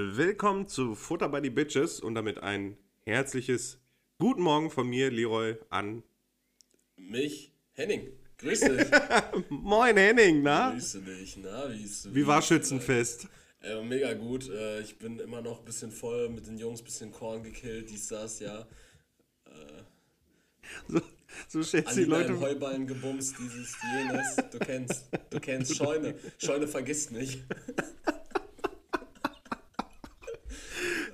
Willkommen zu Futter by the Bitches und damit ein herzliches Guten Morgen von mir, Leroy, an. Mich, Henning. Grüß dich. Moin Henning, na? Grüße dich. Na, wie ist Wie war Schützenfest? Äh, mega gut. Äh, ich bin immer noch ein bisschen voll mit den Jungs, bisschen Korn gekillt, dies, das, ja. So, so schätzt die Leute. Heuballen gebumst, dieses, jenes. Du kennst. Du kennst Scheune. Scheune vergisst nicht.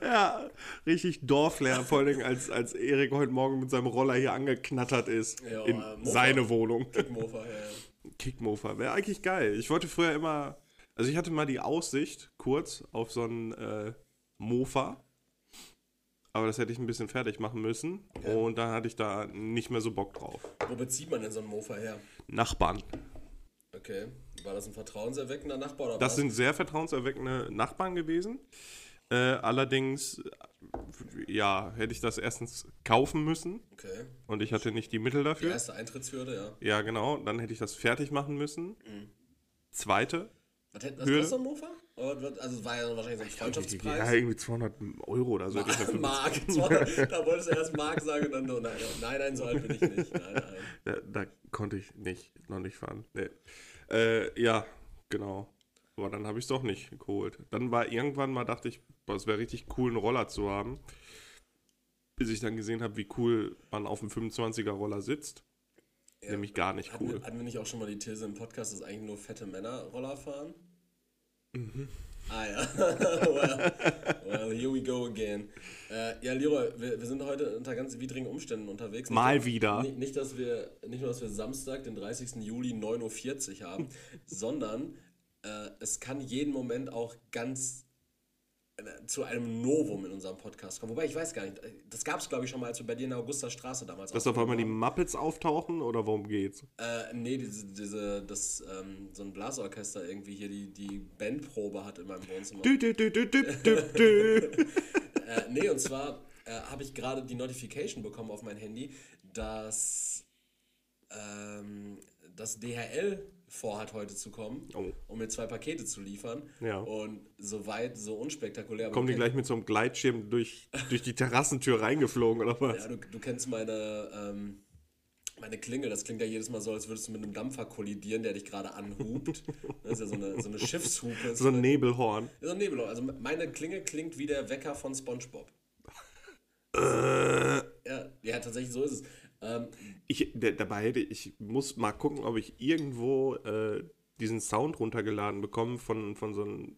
Ja, richtig Dorflehrer, vor allem als, als Erik heute Morgen mit seinem Roller hier angeknattert ist. Ja, in äh, Mofa. seine Wohnung. Mofa, ja, ja. Kickmofer. Wäre eigentlich geil. Ich wollte früher immer. Also ich hatte mal die Aussicht, kurz, auf so einen äh, Mofa. Aber das hätte ich ein bisschen fertig machen müssen. Und dann hatte ich da nicht mehr so Bock drauf. Wo bezieht man denn so einen Mofa her? Nachbarn. Okay. War das ein vertrauenserweckender Nachbar oder Das was? sind sehr vertrauenserweckende Nachbarn gewesen. Äh, allerdings, äh, ja, hätte ich das erstens kaufen müssen. Okay. Und ich hatte nicht die Mittel Die dafür. erste Eintrittshürde, ja. Ja, genau. Dann hätte ich das fertig machen müssen. Zweite. Was hätte das so ein Mofa? Also es war ja wahrscheinlich so ein Freundschaftspreis. Ja, irgendwie 200 Euro oder so. dafür Mark. Zwar- Da wolltest du erst Mark sagen und dann nur, nein, nein, nein, so alt bin ich nicht. Nein, nein. Da, da konnte ich nicht, noch nicht fahren. Nee. Äh, ja, genau. Aber dann habe ich es doch nicht geholt. Dann war irgendwann mal, dachte ich, boah, es wäre richtig cool, einen Roller zu haben. Bis ich dann gesehen habe, wie cool man auf einem 25er Roller sitzt. Nämlich gar nicht Hatten, cool. wir, hatten wir nicht auch schon mal die These im Podcast, dass eigentlich nur fette Männer Roller fahren? Mhm. Ah ja. well, well, here we go again. Äh, ja, Leroy, wir, wir sind heute unter ganz widrigen Umständen unterwegs. Nicht, Mal wieder. Nicht, nicht, dass wir, nicht nur, dass wir Samstag, den 30. Juli, 9.40 Uhr haben, sondern äh, es kann jeden Moment auch ganz zu einem Novum in unserem Podcast kommen. Wobei, ich weiß gar nicht, das gab es, glaube ich, schon mal, als wir bei dir in der Augusta Straße damals Dass auf einmal die Muppets auftauchen oder worum geht's? äh, nee, diese, diese, das, ähm, so ein Blasorchester irgendwie hier die, die Bandprobe hat in meinem Wohnzimmer. Dü, dü, dü, dü, dü, dü, dü. Äh, nee, und zwar äh, habe ich gerade die Notification bekommen auf mein Handy, dass ähm, das DHL vorhat heute zu kommen, Oh. um mir zwei Pakete zu liefern. Ja. Und soweit so unspektakulär. Kommen die gleich mit so einem Gleitschirm durch, durch die Terrassentür reingeflogen oder was? Ja, du, du kennst meine, ähm, meine Klingel. Das klingt ja jedes Mal so, als würdest du mit einem Dampfer kollidieren, der dich gerade anhupt. Das ist ja so eine, so eine Schiffshupe. So ein Nebelhorn. so ein Nebel. Also meine Klingel klingt wie der Wecker von SpongeBob. Äh. Ja, ja, tatsächlich so ist es. Ähm, Ich, dabei hätte ich muss mal gucken, ob ich irgendwo äh, diesen Sound runtergeladen bekomme von, von so einem,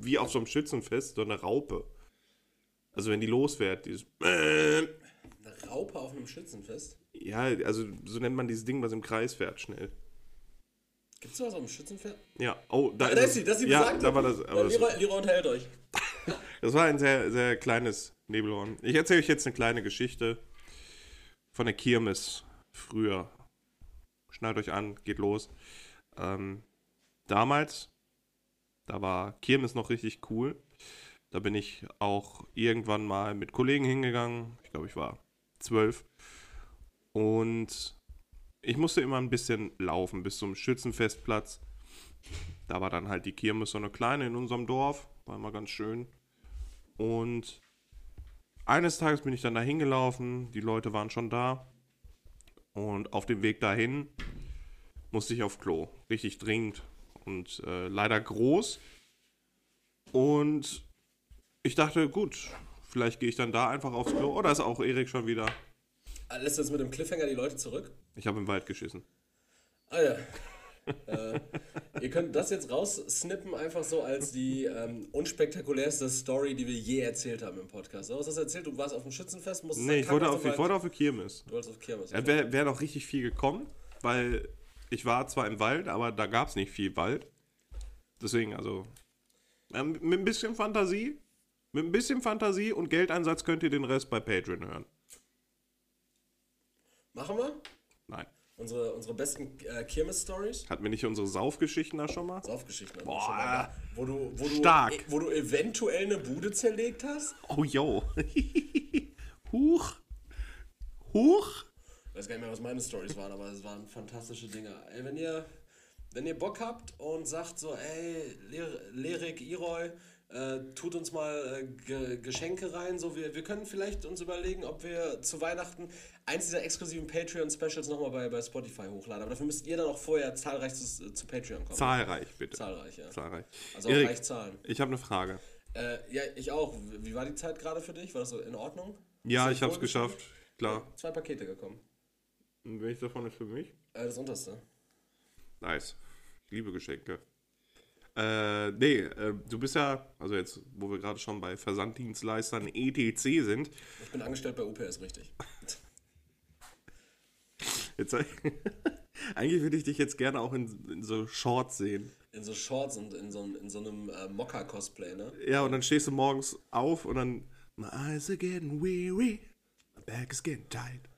wie auf so einem Schützenfest, so eine Raupe. Also wenn die losfährt, dieses eine Raupe auf einem Schützenfest. Ja, also so nennt man dieses Ding, was im Kreis fährt, schnell. Gibt es sowas auf dem Schützenfest? Ja, oh, da, Da ist sie, das ist die Ja, da war das. Aber Leroy, Leroy unterhält euch. das war ein sehr, sehr kleines Nebelhorn. Ich erzähle euch jetzt eine kleine Geschichte von der Kirmes früher. Schnallt euch an, geht los. Ähm, damals, da war Kirmes noch richtig cool. Da bin ich auch irgendwann mal mit Kollegen hingegangen. Ich glaube, ich war zwölf. Und ich musste immer ein bisschen laufen bis zum Schützenfestplatz. Da war dann halt die Kirmes so eine kleine in unserem Dorf. War immer ganz schön. Und eines Tages bin ich dann da hingelaufen. Die Leute waren schon da. Und auf dem Weg dahin musste ich auf Klo. Richtig dringend. Und äh, leider groß. Und ich dachte, gut, vielleicht gehe ich dann da einfach aufs Klo. Oder ist auch Erik schon wieder? Ah, Lässt du jetzt mit dem Cliffhanger die Leute zurück? Ich habe im Wald geschissen. Ah ja. Äh, ihr könnt das jetzt raussnippen, einfach so als die ähm, unspektakulärste Story, die wir je erzählt haben im Podcast. Was hast du erzählt? Du warst auf dem Schützenfest, musstest Nee, ich wollte auf, ich wollte auf die Kirmes. Du wolltest auf Kirmes. Ja, wäre wär noch richtig viel gekommen, weil ich war zwar im Wald, aber da gab es nicht viel Wald. Deswegen, also, ähm, mit ein bisschen Fantasie, mit ein bisschen Fantasie und Geldeinsatz könnt ihr den Rest bei Patreon hören. Machen wir? Unsere, unsere besten äh, Kirmes-Stories. Hatten wir nicht unsere Saufgeschichten da schon mal? Saufgeschichten. Boah. schon mal wo du, wo du, Stark. e- Wo du eventuell eine Bude zerlegt hast. Oh, yo. Huch. Huch. Ich weiß gar nicht mehr, was meine Stories waren, aber es waren fantastische Dinge. Ey, wenn ihr, wenn ihr Bock habt und sagt so, ey, Le- Lerik, Iroy, Äh, tut uns mal äh, Ge Geschenke rein. So, wir, wir können vielleicht uns überlegen, ob wir zu Weihnachten eins dieser exklusiven Patreon-Specials nochmal bei, bei Spotify hochladen. Aber dafür müsst ihr dann auch vorher zahlreich zu, zu Patreon kommen. Zahlreich, bitte. Zahlreich, ja. Zahlreich. Also auch Erik, reich zahlen. ich habe eine Frage. Äh, ja, ich auch. Wie war die Zeit gerade für dich? War das so in Ordnung? Ja, ich habe es geschafft. Klar. Zwei Pakete gekommen. Und welches davon ist für mich? Äh, das unterste. Nice. Ich liebe Geschenke. Äh, nee, äh, du bist ja, also jetzt, wo wir gerade schon bei Versanddienstleistern ETC sind, Ich bin angestellt bei UPS, richtig. jetzt, eigentlich würde ich dich jetzt gerne auch in, in so Shorts sehen. In so Shorts und in so, einem- in so einem äh, Mokka-Cosplay, ne? Ja, und dann stehst du morgens auf und dann, my eyes are getting weary, my back is getting tight.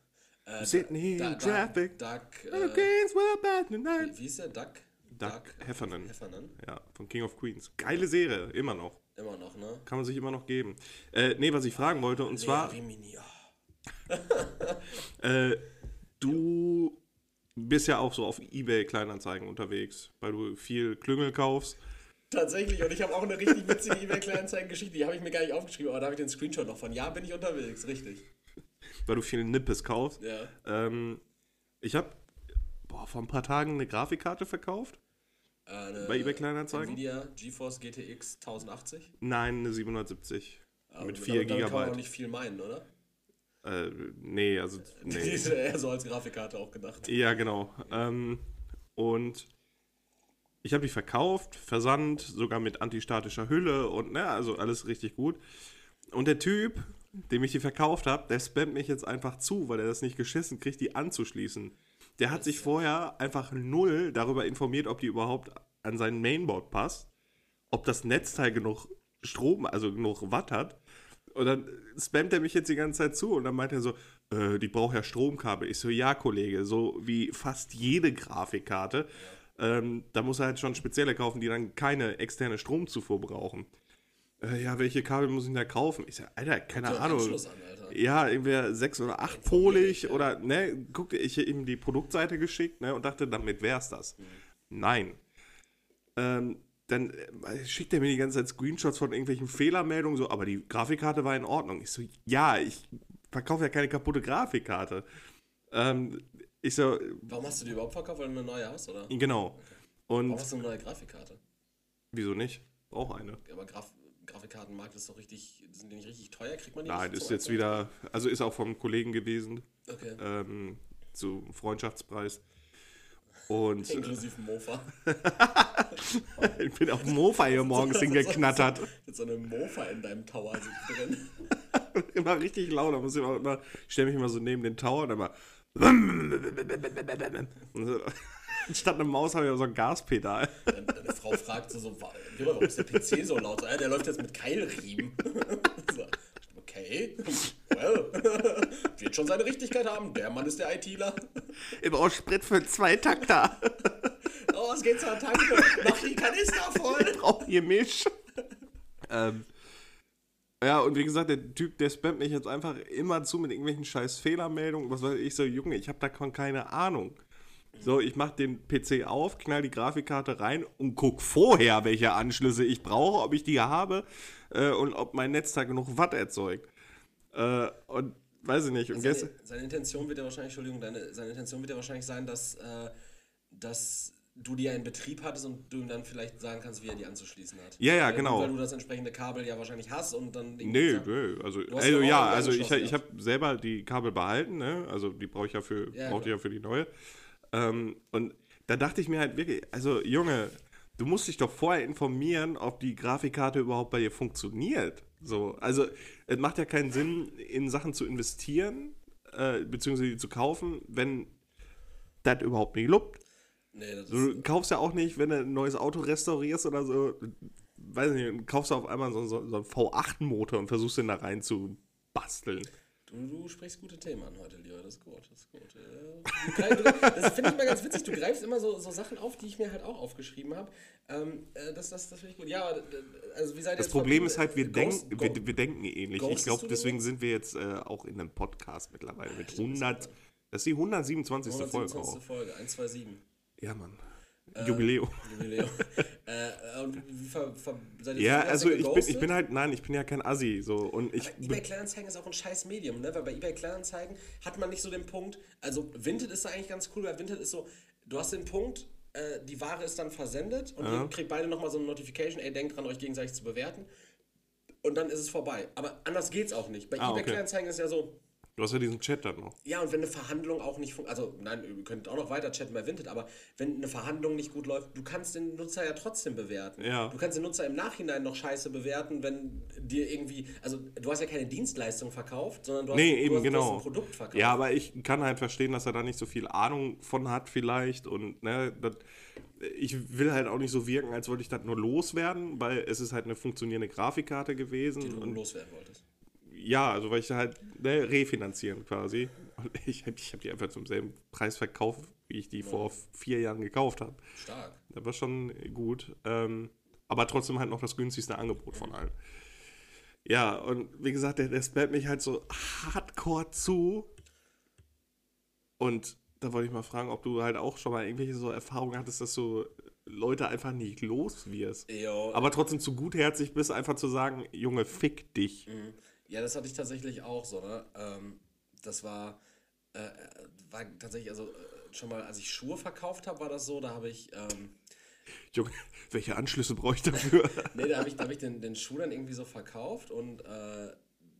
Äh, sitting here Da- in Da- traffic. Duck, The äh, games were bad tonight. wie hieß der? Duck? Duck Heffernan. Heffernan. Ja, von King of Queens. Geile Serie, immer noch. Immer noch, ne? Kann man sich immer noch geben. Äh, nee, was ich fragen wollte, und zwar, Lea Rimini, oh. äh, du bist ja auch so auf Ebay Kleinanzeigen unterwegs, weil du viel Klüngel kaufst. Tatsächlich, und ich habe auch eine richtig witzige eBay-Kleinanzeigen-Geschichte, die habe ich mir gar nicht aufgeschrieben, aber da habe ich den Screenshot noch von. Ja, bin ich unterwegs, richtig. weil du viel Nippes kaufst. Ja. Ähm, ich habe vor ein paar Tagen eine Grafikkarte verkauft. Äh, eine Bei eBay Kleinanzeigen? Nvidia GeForce GTX 1080. Nein, eine 770 Aber mit damit- 4 damit kann man auch nicht viel meinen, oder? Äh, nee, also Die nee. ist ja eher so als Grafikkarte auch gedacht. Ja, genau. Ähm, und ich habe die verkauft, versandt, sogar mit antistatischer Hülle und ne, also alles richtig gut. Und der Typ, dem ich die verkauft habe, der spammt mich jetzt einfach zu, weil er das nicht geschissen kriegt, die anzuschließen. Der hat sich vorher einfach null darüber informiert, ob die überhaupt an sein Mainboard passt, ob das Netzteil genug Strom, also genug Watt hat. Und dann spammt er mich jetzt die ganze Zeit zu und dann meint er so, äh, die braucht ja Stromkabel. Ich so, ja, Kollege, so wie fast jede Grafikkarte. Ähm, da muss er halt schon spezielle kaufen, die dann keine externe Stromzufuhr brauchen. Äh, ja, welche Kabel muss ich denn da kaufen? Ich sag, Alter, keine So, Ahnung. An. Ja, irgendwer sechs oder acht Informier dich, polig ja. oder, ne, guckte ich ihm die Produktseite geschickt, ne, und dachte, damit wär's das. Mhm. Nein. Ähm, dann äh, schickt er mir die ganze Zeit Screenshots von irgendwelchen Fehlermeldungen, so, aber die Grafikkarte war in Ordnung. Ich so, ja, ich verkaufe ja keine kaputte Grafikkarte. Ähm, ich so, Warum hast du die überhaupt verkauft, weil du eine neue hast, oder? genau. Warum Und hast du eine neue Grafikkarte? wieso nicht? Brauch eine. Aber Graf Grafikkartenmarkt ist doch richtig, sind die nicht richtig teuer? Kriegt man die Nein, ist jetzt wieder, also ist auch vom Kollegen gewesen, Okay. ähm, zu Freundschaftspreis. Und äh, Inklusive Mofa. ich bin auf dem Mofa hier morgens hingeknattert. Mit so einem Mofa in deinem Tower drin. immer richtig laut. Da muss ich immer, ich stelle mich immer so neben den Tower und immer. Und so, Statt einer Maus habe ich so ein Gaspedal. Deine Frau fragt so, so "Wa- Junge, warum ist der PC so laut? So, "Ja, der läuft jetzt mit Keilriemen. so, okay, well, wird schon seine Richtigkeit haben. Der Mann ist der ITler. Ich brauche Sprit für zwei Takter. Oh, es geht zur Tanke. Mach die Kanister voll. Brauche hier Misch. ähm, ja, und wie gesagt, der Typ, der spammt mich jetzt einfach immer zu mit irgendwelchen scheiß Fehlermeldungen. Was weiß ich, so, Junge, ich habe davon keine Ahnung. So, ich mache den PC auf, knall die Grafikkarte rein und guck vorher, welche Anschlüsse ich brauche, ob ich die habe äh, und ob mein Netzteil genug Watt erzeugt. Äh, und weiß ich nicht. Und Seine, seine Intention wird ja wahrscheinlich, Entschuldigung, deine, seine Intention wird ja wahrscheinlich sein, dass, äh, dass du die ja in Betrieb hattest und du ihm dann vielleicht sagen kannst, wie er die anzuschließen hat. Ja, ja, weil, genau. Weil du das entsprechende Kabel ja wahrscheinlich hast und dann... Nee, sagst- nö, also, also ja also ich, ich habe selber die Kabel behalten, ne? Also die brauche ich ja für, Ja, brauchte ich klar. ja für die neue. Ähm, und da dachte ich mir halt wirklich, also Junge, du musst dich doch vorher informieren, ob die Grafikkarte überhaupt bei dir funktioniert. So, also es macht ja keinen Sinn, in Sachen zu investieren, äh, beziehungsweise die zu kaufen, wenn das überhaupt nicht lupt. Nee, das ist, Du kaufst ja auch nicht, wenn du ein neues Auto restaurierst oder so, weiß nicht, kaufst du auf einmal so, so, so einen V8-Motor und versuchst den da rein zu basteln. Du, du sprichst gute Themen an heute, Leo. Das ist gut, das ist gut. Äh, Das finde ich mal ganz witzig. Du greifst immer so, so Sachen auf, die ich mir halt auch aufgeschrieben habe. Ähm, äh, das das, das finde ich gut. Ja, äh, also wie seid ihr Das Problem ist halt, wir, Ghost- denken, Go- wir, wir denken ähnlich. Ich Ghostest glaube, deswegen sind wir jetzt äh, auch in einem Podcast mittlerweile mit stimmt, das 100. Das ist die 127. Folge 127. auch. Folge, 127. Ja, Mann. Äh, Jubiläum. Jubiläum. äh, und wie ver, ver, seid ihr Ja, also ich bin, ich bin halt, nein, ich bin ja kein Assi. So, und ich. Aber eBay Kleinanzeigen ist auch ein scheiß Medium, ne? Weil bei eBay Kleinanzeigen hat man nicht so den Punkt, also Vinted ist da eigentlich ganz cool, weil Vinted ist so, du hast den Punkt, äh, die Ware ist dann versendet und ihr kriegt beide nochmal so eine Notification, ey, denkt dran, euch gegenseitig zu bewerten. Und dann ist es vorbei. Aber anders geht's auch nicht. Bei Ah, eBay okay. Kleinanzeigen ist ja so, Du hast ja diesen Chat dann noch. ja, und wenn eine Verhandlung auch nicht funktioniert, also nein, ihr könnt auch noch weiter chatten bei Vinted, aber wenn eine Verhandlung nicht gut läuft, du kannst den Nutzer ja trotzdem bewerten. Ja. Du kannst den Nutzer im Nachhinein noch scheiße bewerten, wenn dir irgendwie, also du hast ja keine Dienstleistung verkauft, sondern du hast, Nee, du eben, hast, du hast genau. ein Produkt verkauft. Ja, aber ich kann halt verstehen, dass er da nicht so viel Ahnung von hat, vielleicht. Und ne, das, ich will halt auch nicht so wirken, als wollte ich das nur loswerden, weil es ist halt eine funktionierende Grafikkarte gewesen. die du und loswerden wolltest. Ja, also weil ich halt ne, refinanzieren quasi. Und ich, ich habe die einfach zum selben Preis verkauft, wie ich die vor vier Jahren gekauft habe. Stark. Das war schon gut. Ähm, aber trotzdem halt noch das günstigste Angebot von allen. Ja, und wie gesagt, der, der spammt mich halt so hardcore zu. Und da wollte ich mal fragen, ob du halt auch schon mal irgendwelche so Erfahrungen hattest, dass du Leute einfach nicht los wirst. Jo, Aber trotzdem zu gutherzig bist, einfach zu sagen, Junge, fick dich. Ja, das hatte ich tatsächlich auch so, ne? Ähm, das war, äh, war tatsächlich, also äh, schon mal, als ich Schuhe verkauft habe, war das so, da habe ich, ähm, Junge, welche Anschlüsse brauche ich dafür? nee, da habe ich, da hab ich den, den Schuh dann irgendwie so verkauft und äh,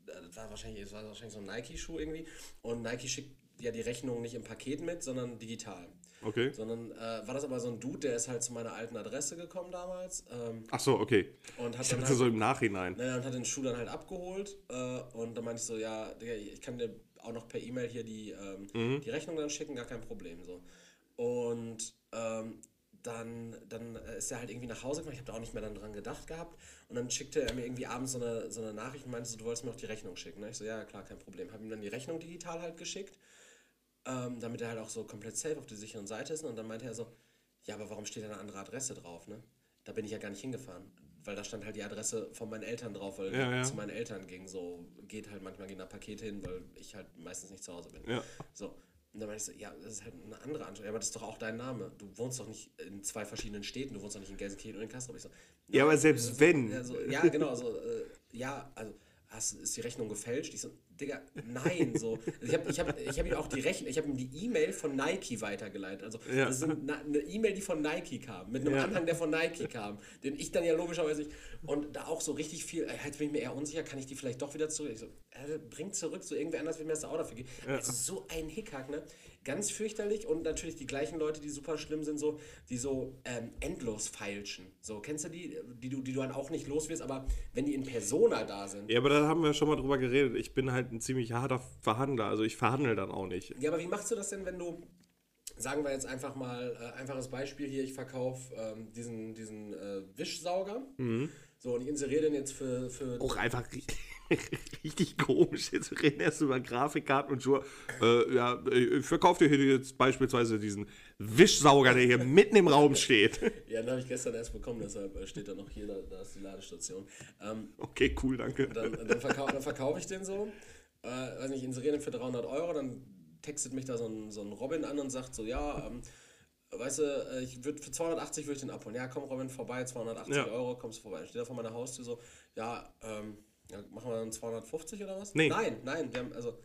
das war wahrscheinlich, das war wahrscheinlich so ein Nike-Schuh irgendwie und Nike schickt ja die Rechnung nicht im Paket mit, sondern digital. Okay. Sondern äh, war das aber so ein Dude, der ist halt zu meiner alten Adresse gekommen damals ähm, Ach so, okay. und hat Ich dann halt, so im Nachhinein. Naja, und hat den Schuh dann halt abgeholt äh, und dann meinte ich so, ja, Digga, ich kann dir auch noch per E-Mail hier die, ähm, die Rechnung dann schicken, gar kein Problem so. Und ähm, dann, dann ist er halt irgendwie nach Hause gekommen, ich habe da auch nicht mehr dran gedacht gehabt und dann schickte er mir irgendwie abends so eine, so eine Nachricht und meinte so, du wolltest mir auch die Rechnung schicken. Ne? Ich so, ja, klar, kein Problem. Habe ihm dann die Rechnung digital halt geschickt, ähm, damit er halt auch so komplett safe auf der sicheren Seite ist und dann meinte er so, ja, aber warum steht da eine andere Adresse drauf, ne? Da bin ich ja gar nicht hingefahren, weil da stand halt die Adresse von meinen Eltern drauf, weil Ja, ja. zu meinen Eltern ging. So geht halt manchmal gehen da Pakete hin, weil ich halt meistens nicht zu Hause bin. Ja. So. Und dann meinte ich so, ja, das ist halt eine andere Anschrift. Ja, aber das ist doch auch dein Name. Du wohnst doch nicht in zwei verschiedenen Städten. Du wohnst doch nicht in Gelsenkirchen und in Kassel. Ich so, Ja, aber selbst äh, wenn. Ja, so, ja genau. So, äh, ja, also hast, ist die Rechnung gefälscht? Ich so, Digga, nein. So. Also ich habe ich hab, ich hab ihm auch die Rechnung, ich habe ihm die E-Mail von Nike weitergeleitet. Also Ja. das ist eine E-Mail, die von Nike kam, mit einem Ja. Anhang, der von Nike kam, den ich dann ja logischerweise nicht. Und da auch so richtig viel, äh, jetzt bin ich mir eher unsicher, kann ich die vielleicht doch wieder zurück? Ich so, äh, bring zurück, so irgendwer anders will mir das auch dafür geben. Also so ein Hickhack, ne? Ganz fürchterlich und natürlich die gleichen Leute, die super schlimm sind, so, die so ähm, endlos feilschen. So, kennst du die, die du, die du dann auch nicht los wirst, aber wenn die in Persona da sind. Ja, aber da haben wir schon mal drüber geredet. Ich bin halt ein ziemlich harter Verhandler. Also ich verhandle dann auch nicht. Ja, aber wie machst du das denn, wenn du, sagen wir jetzt einfach mal, äh, einfaches Beispiel hier, ich verkaufe ähm, diesen, diesen äh, Wischsauger. So, und ich inseriere den jetzt für, für Auch einfach richtig komisch. Jetzt reden erst über Grafikkarten und Schuhe. Äh, ja, ich verkaufe dir hier jetzt beispielsweise diesen Wischsauger, der hier mitten im Raum steht. Ja, den habe ich gestern erst bekommen, deshalb äh, steht da noch hier, da, da ist die Ladestation. Ähm, Okay, cool, danke. dann dann, verkau verkaufe ich den so, äh, weiß nicht, inseriere den für 300 Euro, dann textet mich da so ein, so ein Robin an und sagt so, ja, ähm, weißt du, äh, ich würd, für 280 würde ich den abholen. Ja, komm Robin, vorbei, 280 Ja. Euro, kommst du vorbei. Dann steht er vor meiner Haustür so, ja, ähm, ja, machen wir dann 250 oder was? Nee. Nein, nein, wir haben, also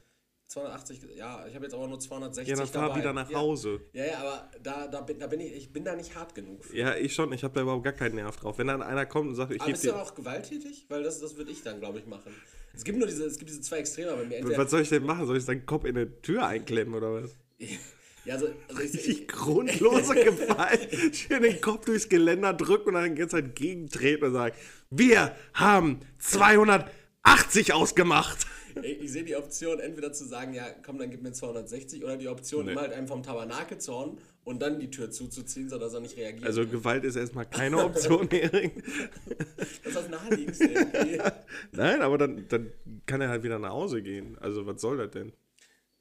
280, ja, ich habe jetzt aber nur 260 Ja, dann fahr dabei. wieder nach ja. Hause. Ja, ja, aber da, da, bin, da bin ich, ich bin da nicht hart genug. für. Ja, ich schon. Ich habe da überhaupt gar keinen Nerv drauf. Wenn dann einer kommt und sagt, ich Aber bist du auch gewalttätig? Weil das, das würde ich dann, glaube ich, machen. Es gibt nur diese, es gibt diese zwei Extreme bei mir. Entweder, Was soll ich denn machen? Soll ich seinen Kopf in eine Tür einklemmen oder was? ja, also, also ich, Richtig ich, grundlose Gewalt. Schön den Kopf durchs Geländer drücken und dann die ganze Zeit gegentreten und sagen, wir haben 280 ausgemacht. ich, ich sehe die Option, entweder zu sagen, ja, komm, dann gib mir 260, oder die Option, Nee. immer halt einem vom Tabernakel zu hauen und dann die Tür zuzuziehen, sodass er nicht reagiert. Also Gewalt ist erstmal keine Option, Hering. das ist das Naheliegendste. Nein, aber dann, dann kann er halt wieder nach Hause gehen. Also was soll das denn?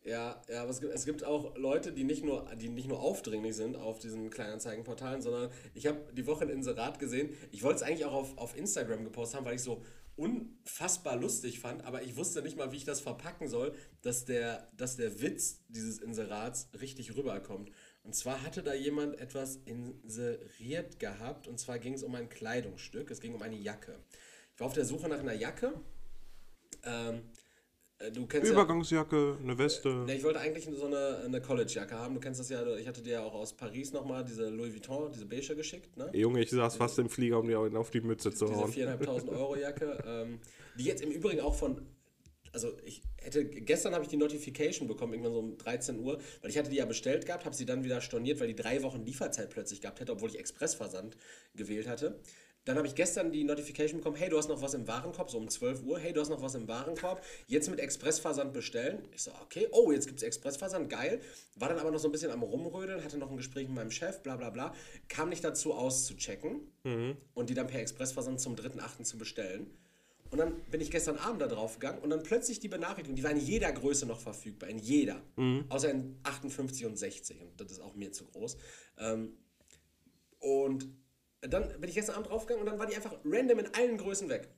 Ja, ja, aber es gibt, es gibt auch Leute, die nicht nur, die nicht nur aufdringlich sind auf diesen Kleinanzeigenportalen, sondern ich habe die Woche ein Inserat gesehen. Ich wollte es eigentlich auch auf, auf Instagram gepostet haben, weil ich so unfassbar lustig fand, aber ich wusste nicht mal, wie ich das verpacken soll, dass der, dass der Witz dieses Inserats richtig rüberkommt. Und zwar hatte da jemand etwas inseriert gehabt. Und zwar ging es um ein Kleidungsstück. Es ging um eine Jacke. Ich war auf der Suche nach einer Jacke. Ähm, äh, du kennst Übergangsjacke, eine Weste. ja. Ne, ich wollte eigentlich so eine, eine College-Jacke haben. Du kennst das ja. Ich hatte dir ja auch aus Paris nochmal diese Louis Vuitton, diese beige geschickt. Ne? Junge, ich saß fast im Flieger, um dir auf die Mütze zu Diese hauen. 4.500 Euro Jacke. ähm, die jetzt im Übrigen auch von. Also ich hätte, gestern habe ich die Notification bekommen, irgendwann so um 13 Uhr, weil ich hatte die ja bestellt gehabt, habe sie dann wieder storniert, weil die drei Wochen Lieferzeit plötzlich gehabt hätte, obwohl ich Expressversand gewählt hatte. Dann habe ich gestern die Notification bekommen, hey, du hast noch was im Warenkorb, so um 12 Uhr, hey, du hast noch was im Warenkorb, jetzt mit Expressversand bestellen. Ich so, okay, oh, jetzt gibt es Expressversand, geil. War dann aber noch so ein bisschen am Rumrödeln, hatte noch ein Gespräch mit meinem Chef, bla bla bla, kam nicht dazu auszuchecken und die dann per Expressversand zum 3.8. zu bestellen. Und dann bin ich gestern Abend da drauf gegangen und dann plötzlich die Benachrichtigung, die war in jeder Größe noch verfügbar, in jeder. Außer in 58 und 60 und das ist auch mir zu groß. Ähm, und dann bin ich gestern Abend draufgegangen und dann war die einfach random in allen Größen weg.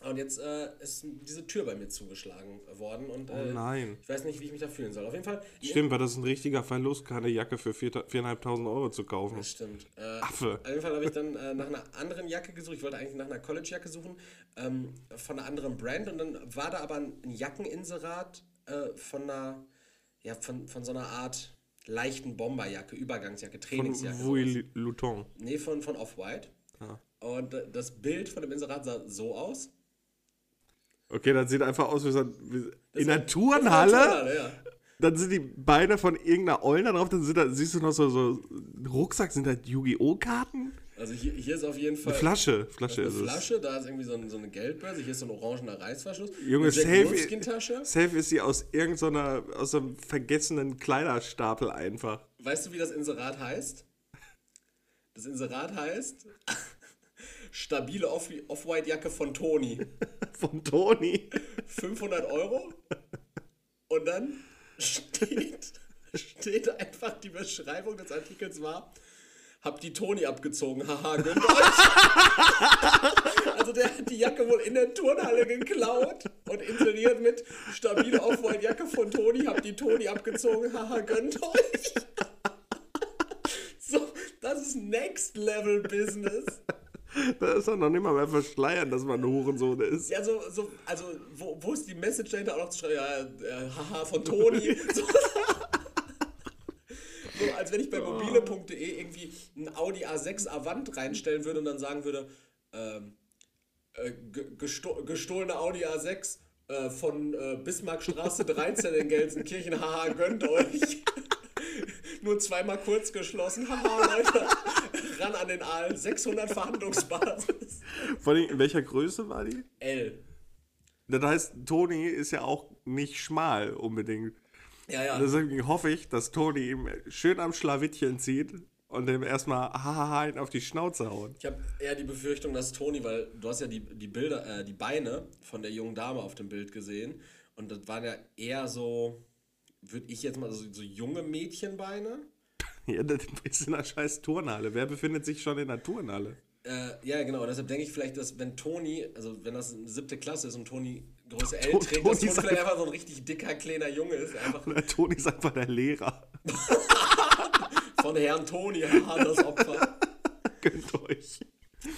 Und jetzt äh, ist diese Tür bei mir zugeschlagen worden und äh, Oh nein. ich weiß nicht, wie ich mich da fühlen soll. Auf jeden Fall. Stimmt, weil das ist ein richtiger Verlust, keine Jacke für 4 4.500 Euro zu kaufen. Das stimmt. Äh, Affe. Auf jeden Fall habe ich dann äh, nach einer anderen Jacke gesucht. Ich wollte eigentlich nach einer College-Jacke suchen, ähm, von einer anderen Brand. Und dann war da aber ein Jackeninserat äh, von einer, ja, von, von so einer Art leichten Bomberjacke, Übergangsjacke, Von Trainingsjacke. sowas. Louis Luton. Nee, von, von Off-White. Ah. Und das Bild von dem Inserat sah so aus. Okay, das sieht einfach aus wie so ein, in der Turnhalle. Ja. Dann sind die Beine von irgendeiner Eulen da drauf, dann sind da, siehst du noch so, so Rucksack, sind das Yu-Gi-Oh! Karten? Also hier, hier ist auf jeden Fall Eine Flasche, Flasche eine ist Flasche, da ist irgendwie so, ein, so eine Geldbörse, hier ist so ein orangener Reißverschluss. Junge, safe- es. Safe ist sie aus irgendeiner, aus so einem vergessenen Kleiderstapel einfach. Weißt du, wie das Inserat heißt? Das Inserat heißt stabile Off- Off-White-Jacke von Toni. Von Toni. 500 Euro. Und dann steht, steht einfach die Beschreibung des Artikels war, hab die Toni abgezogen, haha, gönnt euch. Also der hat die Jacke wohl in der Turnhalle geklaut und inseriert mit stabile Off-White-Jacke von Toni, hab die Toni abgezogen, haha, gönnt euch. So, das ist Next Level Business. Da ist doch noch nicht mal mehr verschleiern, dass man ein Hurensohn ist. Ja, so, so also, wo, wo ist die Message dahinter auch noch zu schreiben? Ja, äh, haha, von Toni. so, so, als wenn ich bei mobile.de irgendwie ein Audi A6 Avant reinstellen würde und dann sagen würde, ähm, äh, ge- gesto gestohlene Audi A6 äh, von äh, Bismarckstraße 13 in Gelsenkirchen, haha, gönnt euch. Nur zweimal kurz geschlossen, haha, Leute. Ran an den Aal, 600 Verhandlungsbasis. Vor allem, in welcher Größe war die? L. Das heißt, Toni ist ja auch nicht schmal unbedingt. Ja, ja. Deswegen hoffe ich, dass Toni ihm schön am Schlawittchen zieht und dem erstmal hahaha auf die Schnauze haut. Ich habe eher die Befürchtung, dass Toni, weil du hast ja die, die Bilder, äh, die Beine von der jungen Dame auf dem Bild gesehen und das waren ja eher so, würde ich jetzt mal so, so junge Mädchenbeine. Ja, das ist in der scheiß Turnhalle. Wer befindet sich schon in der Turnhalle? Äh, ja, genau. Deshalb denke ich vielleicht, dass wenn Toni, also wenn das eine siebte Klasse ist und Toni Größe L trägt, dass Toni ist vielleicht einfach- so ein richtig dicker, kleiner Junge ist. Einfach Der Toni ist einfach der Lehrer. von Herrn Toni, das Opfer. Gönnt euch.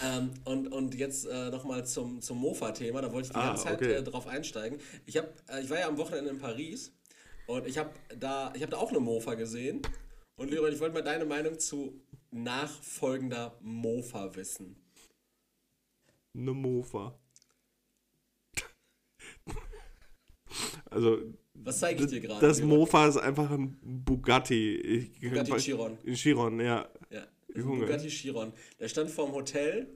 Ähm, und, und jetzt äh, nochmal zum, zum Mofa-Thema, da wollte ich die Ah, ganze Zeit okay. äh, drauf einsteigen. Ich, hab, äh, ich war ja am Wochenende in Paris und ich habe da, ich hab da auch eine Mofa gesehen. Und Leroy, ich wollte mal deine Meinung zu nachfolgender Mofa wissen. Eine Mofa. Also, Was zeige ich dir gerade? das? Mofa ist einfach ein Bugatti. Ich- Bugatti Chiron. Ein Chiron, ja. Ja. Bugatti Chiron. Der stand vorm Hotel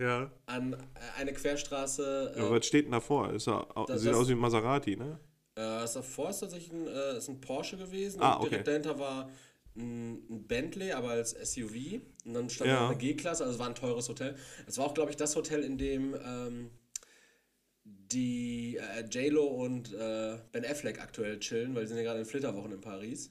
Ja. an äh, eine Querstraße. Äh, Aber was steht denn davor? Ist er, Das- sieht das- aus wie ein Maserati, ne? Äh, das davor ist tatsächlich ein, äh, ist ein Porsche gewesen. Ah, und direkt okay. dahinter war ein, ein Bentley, aber als SUV. Und dann stand Ja. da eine G-Klasse, also es war ein teures Hotel. Es war auch, glaube ich, das Hotel, in dem ähm, die äh, J-Lo und äh, Ben Affleck aktuell chillen, weil die sind ja gerade in Flitterwochen in Paris.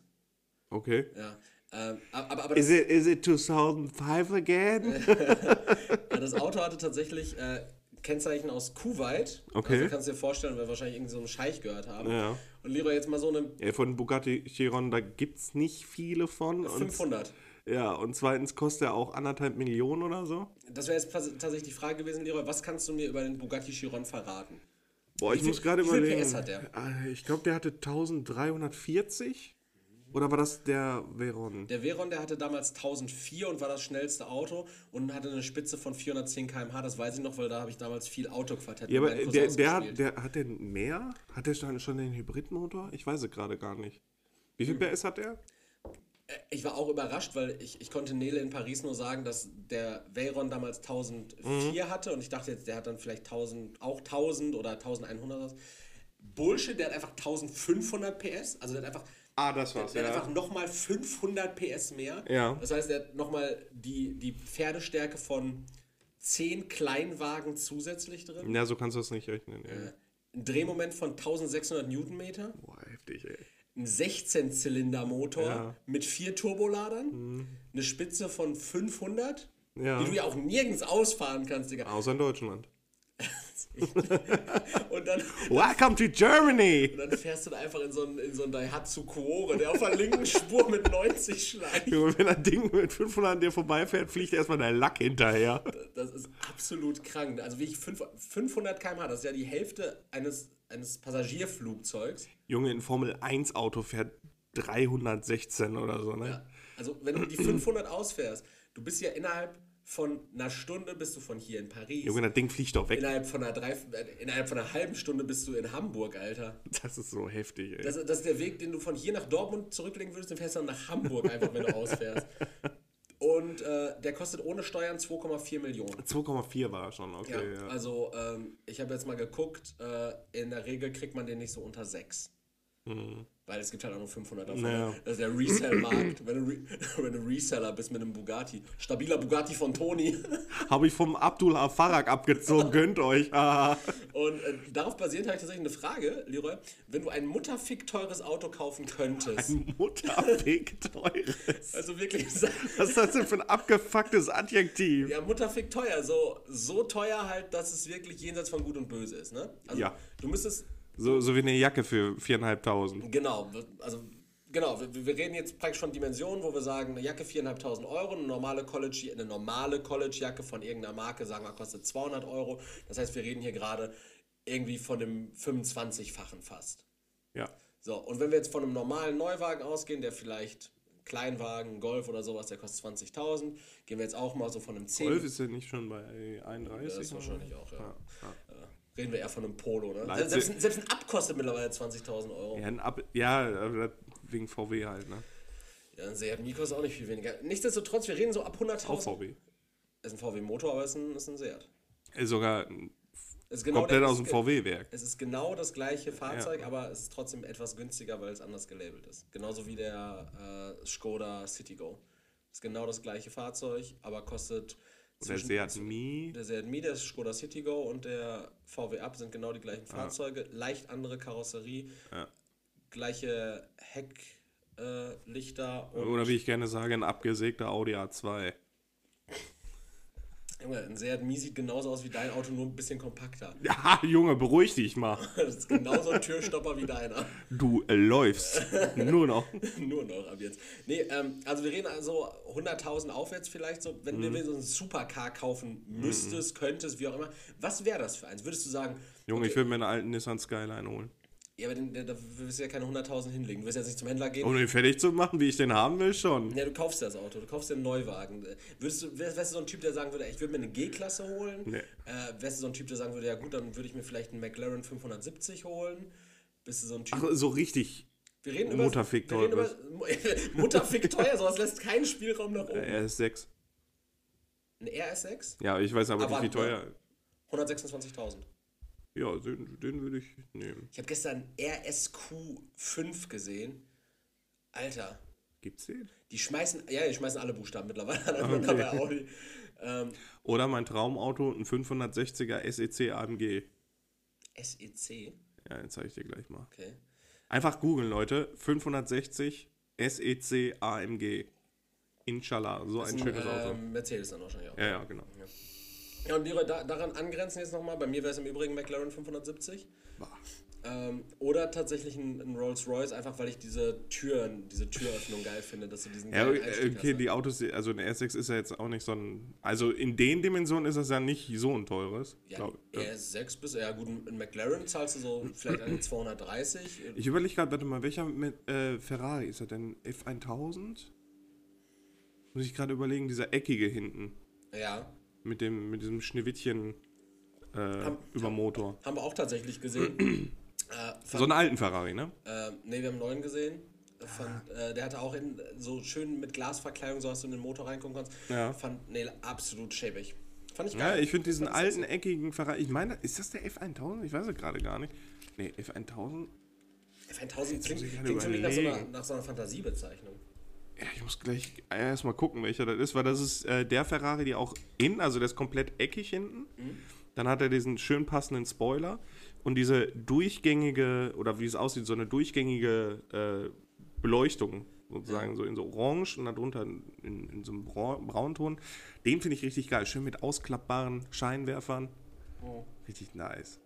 Okay. Ja. Ähm, aber, aber Is it, is it 2005 again? das Auto hatte tatsächlich äh, Kennzeichen aus Kuwait. Okay. Also kannst du dir vorstellen, wir wahrscheinlich irgendeinen so einen Scheich gehört haben. Ja. Und Leroy jetzt mal so eine Ja, von Bugatti Chiron, da gibt es nicht viele von. Und, 500. ja, und zweitens kostet er auch anderthalb Millionen oder so. Das wäre jetzt tats- tatsächlich die Frage gewesen, Leroy, was kannst du mir über den Bugatti Chiron verraten? Boah, ich viel- muss gerade wie viel überlegen. PS hat der? Äh, Ich glaube, der hatte 1340. Oder war das der Veron? Der Veron, der hatte damals 1004 und war das schnellste Auto und hatte eine Spitze von 410 km/h. Das weiß ich noch, weil da habe ich damals viel Autoquartett Ja, aber der, der, der hat der mehr? Hat der schon, schon den Hybridmotor? Ich weiß es gerade gar nicht. Wie Hm. viel PS hat der? Ich war auch überrascht, weil ich, ich konnte Nele in Paris nur sagen, dass der Veyron damals 1004 hatte und ich dachte jetzt, der hat dann vielleicht 1000, auch 1000 oder 1100. was. Bullshit, der hat einfach 1500 PS, also der hat einfach, Ah, das war's, der hat einfach nochmal 500 PS mehr. Ja. Das heißt, der hat nochmal die, die Pferdestärke von 10 Kleinwagen zusätzlich drin. Ja, so kannst du das nicht rechnen. Ey. Ein Drehmoment von 1600 Newtonmeter. Ey. Ein 16-Zylinder-Motor Ja. mit vier Turboladern, eine Spitze von 500, Ja. die du ja auch nirgends ausfahren kannst, Digga. Außer in Deutschland. Und dann, Welcome to Germany! und dann fährst du da einfach in so einen, in so einen Daihatsu Kuore, der auf der linken Spur mit 90 schleicht. Junge, wenn ein Ding mit 500 an dir vorbeifährt, fliegt erstmal der Lack hinterher. Das ist absolut krank. Also wie ich 500 km/h, das ist ja die Hälfte eines, eines Passagierflugzeugs. Junge, ein Formel 1 Auto fährt 316 oder so, ne? Ja. Also wenn du die 500 ausfährst, du bist ja innerhalb von einer Stunde bist du von hier in Paris. Junge, das Ding fliegt doch weg. Innerhalb von, einer drei, innerhalb von einer halben Stunde bist du in Hamburg, Alter. Das ist so heftig, ey. Das, das ist der Weg, den du von hier nach Dortmund zurücklegen würdest, den fährst du dann nach Hamburg einfach, wenn du ausfährst. Und äh, der kostet ohne Steuern 2,4 Millionen. 2,4 war er schon, Ja, okay. Ja, Also ähm, ich habe jetzt mal geguckt, äh, in der Regel kriegt man den nicht so unter 6. Weil es gibt halt auch nur 500 davon. Naja. Das ist der Resell-Markt. wenn, du Re wenn du Reseller bist mit einem Bugatti. Stabiler Bugatti von Toni. Habe ich vom Abdul Farag abgezogen, gönnt euch. Und äh, darauf basierend habe ich tatsächlich eine Frage, Leroy. Wenn du ein mutterfick teures Auto kaufen könntest, Mutterfick teures. also wirklich, Was ist das denn für ein abgefucktes Adjektiv? ja, mutterfick teuer, so, so teuer halt, dass es wirklich jenseits von Gut und Böse ist, ne? Also, Ja. du müsstest, So, so wie eine Jacke für 4.500. genau, also, genau, wir, wir reden jetzt praktisch von Dimensionen, wo wir sagen, eine Jacke 4.500 Euro, eine normale College, eine normale College-Jacke von irgendeiner Marke, sagen wir, kostet 200 Euro. Das heißt, wir reden hier gerade irgendwie von dem 25-fachen fast. Ja. So, und wenn wir jetzt von einem normalen Neuwagen ausgehen, der vielleicht Kleinwagen, Golf oder sowas, der kostet 20.000, gehen wir jetzt auch mal so von einem 10. Golf ist ja nicht schon bei 31. das ist wahrscheinlich auch, ja. Ja, ja. Reden wir eher von einem Polo, ne? Leipzig- Selbst, ein- selbst ein Ab kostet mittlerweile 20.000 Euro. Ja, ein Ab ja wegen VW halt, ne? Ja, ein Seat Micro ist auch nicht viel weniger. Nichtsdestotrotz, wir reden so ab Auch 100.000. VW. Ist ein VW-Motor, aber ist ein, ist ein Seat. Ist sogar Ist genau komplett der- aus dem VW-Werk. Es ist genau das gleiche Fahrzeug, Ja. aber es ist trotzdem etwas günstiger, weil es anders gelabelt ist. Genauso wie der äh, Skoda Citigo. Ist genau das gleiche Fahrzeug, aber kostet Der Seat Mii. Der Seat Mii, der Skoda Citigo und der VW Up sind genau die gleichen Fahrzeuge. Leicht andere Karosserie, Ja. gleiche Hecklichter äh, Oder wie ich gerne sage, ein abgesägter Audi A2. Junge, ein Seat Mii sieht genauso aus wie dein Auto, nur ein bisschen kompakter. Ja, Junge, beruhig dich mal. Das ist genauso ein Türstopper wie deiner. Du äh, läufst. Nur noch. Nur noch ab jetzt. Nee, ähm, also wir reden also 100.000 aufwärts vielleicht so. Wenn Mhm. du so einen Supercar kaufen müsstest, könntest, wie auch immer. Was wäre das für eins? Würdest du sagen, Junge, okay, ich würde mir einen alten Nissan Skyline holen. Ja, aber den, der, da wirst du ja keine 100.000 hinlegen. Du wirst jetzt nicht zum Händler gehen. Um den fertig zu machen, wie ich den haben will, schon. Ja, du kaufst das Auto, du kaufst einen Neuwagen. Würdest du, wärst, wärst du so ein Typ, der sagen würde, ich würde mir eine G-Klasse holen? Nee. Äh, wärst du so ein Typ, der sagen würde, ja gut, dann würde ich mir vielleicht einen McLaren 570 holen? Bist du so ein Typ? Ach, so richtig. wir reden Mutterfick wir reden teuer über Mutterfick teuer, sowas lässt keinen Spielraum nach oben. Er ist 6. Ein RS6? Ja, ich weiß aber Aber nicht, wie teuer. 126.000. Ja, den, den würde ich nehmen. Ich habe gestern RSQ5 gesehen. Alter, Gibt's den? die schmeißen, ja, die schmeißen alle Buchstaben mittlerweile an, Okay. bei Audi. Ähm, Oder mein Traumauto, ein 560er SEC AMG. SEC, Ja, den zeige ich dir gleich mal. okay. Einfach googeln, Leute. 560 SEC AMG. Inshallah, so Das ein schönes Auto. ähm, Mercedes dann wahrscheinlich auch. Ja, ja, genau. Ja, und Leroy, da, daran angrenzen jetzt nochmal, bei mir wäre es im Übrigen McLaren 570. Ähm, oder tatsächlich ein, ein Rolls Royce, einfach weil ich diese Türen, diese Türöffnung geil finde, dass du diesen Ja, Einstieg okay, hast, ne? die Autos, also ein R6 ist ja jetzt auch nicht so ein. Also in den Dimensionen ist das ja nicht so ein teures. Ja, glaub- er ist 6 bis, ja gut, in McLaren zahlst du so vielleicht an die 230. Ich überlege gerade, warte mal, welcher mit äh, Ferrari ist er denn? F1000? Muss ich gerade überlegen, dieser eckige hinten. Ja, Mit, dem, mit diesem Schneewittchen äh, über Motor. haben wir auch tatsächlich gesehen. äh, So einen alten Ferrari, ne? Äh, ne, wir haben einen neuen gesehen. Fand, äh, der hatte auch in, so schön mit Glasverkleidung, so dass du in den Motor reingucken kannst. Ja. Fand, nee, absolut schäbig. Fand ich Ja, geil. ich finde diesen Fand alten, eckigen Ferrari. Ich meine, ist das der F1000? Ich weiß es gerade gar nicht. Nee, F1000? F1000 klingt, klingt für mich nach so, einer, nach so einer Fantasiebezeichnung. Ja, ich muss gleich erstmal gucken, welcher das ist, weil das ist äh, der Ferrari, die auch innen, also der ist komplett eckig hinten. Dann hat er diesen schön passenden Spoiler und diese durchgängige, oder wie es aussieht, so eine durchgängige äh, Beleuchtung, sozusagen, so in so orange und darunter in, in so einem Brau Braunton. Den finde ich richtig geil, schön mit ausklappbaren Scheinwerfern. Richtig nice.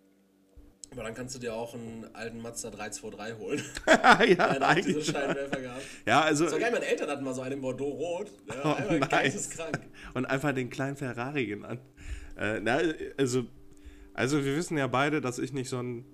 Aber dann kannst du dir auch einen alten Mazda 323 holen. ja, hat auch diese eigentlich. Scheinwerfer gehabt. Ja, also. So geil, meine Eltern hatten mal so einen in Bordeaux-Rot. Ja, Oh, einfach nice. geisteskrank. und einfach den kleinen Ferrari genannt. Äh, na, also, also wir wissen ja beide, dass ich nicht so ein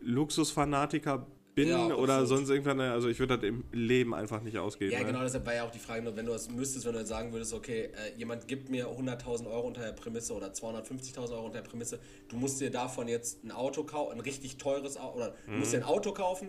Luxusfanatiker bin Ja, oder absolut. sonst irgendwann, also ich würde das im Leben einfach nicht ausgeben. Ja, ne? genau, deshalb war ja auch die Frage, nur wenn du das müsstest, wenn du sagen würdest, okay, äh, jemand gibt mir 100.000 Euro unter der Prämisse oder 250.000 Euro unter der Prämisse, du musst dir davon jetzt ein Auto kaufen, ein richtig teures Auto, oder du musst dir Mhm. ein Auto kaufen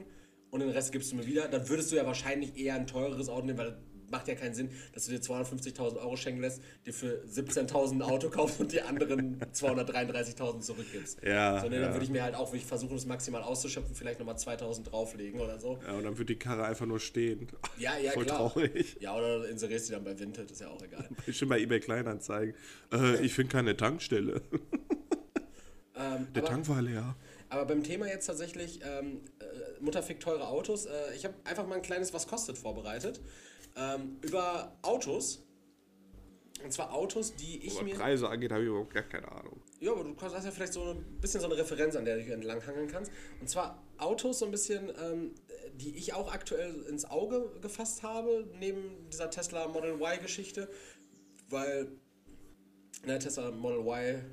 und den Rest gibst du mir wieder, dann würdest du ja wahrscheinlich eher ein teureres Auto nehmen, weil macht ja keinen Sinn, dass du dir 250.000 Euro schenken lässt, dir für 17.000 ein Auto kaufst und die anderen 233.000 zurückgibst. Ja, So, ne, ja. dann würde ich mir halt auch wirklich versuchen, das maximal auszuschöpfen, vielleicht nochmal 2.000 drauflegen oder so. Ja, und dann wird die Karre einfach nur stehen. Ja, ja, Voll klar. traurig. Ja, oder inserierst die dann bei Vinted, ist ja auch egal. Bestimmt bei eBay Kleinanzeigen. Äh, ich finde keine Tankstelle. Ähm, Der aber, Tank war leer. aber beim Thema jetzt tatsächlich ähm, äh, Mutter fickt teure Autos, äh, ich habe einfach mal ein kleines Was kostet vorbereitet. Ähm, über Autos. Und zwar Autos, die ich Was mir. Preise angeht, habe ich überhaupt gar keine Ahnung. Ja, aber du hast ja vielleicht so ein bisschen so eine Referenz, an der du dich entlanghangeln kannst. Und zwar Autos, so ein bisschen, ähm, die ich auch aktuell ins Auge gefasst habe, neben dieser Tesla Model Y-Geschichte, weil ne, Tesla Model Y,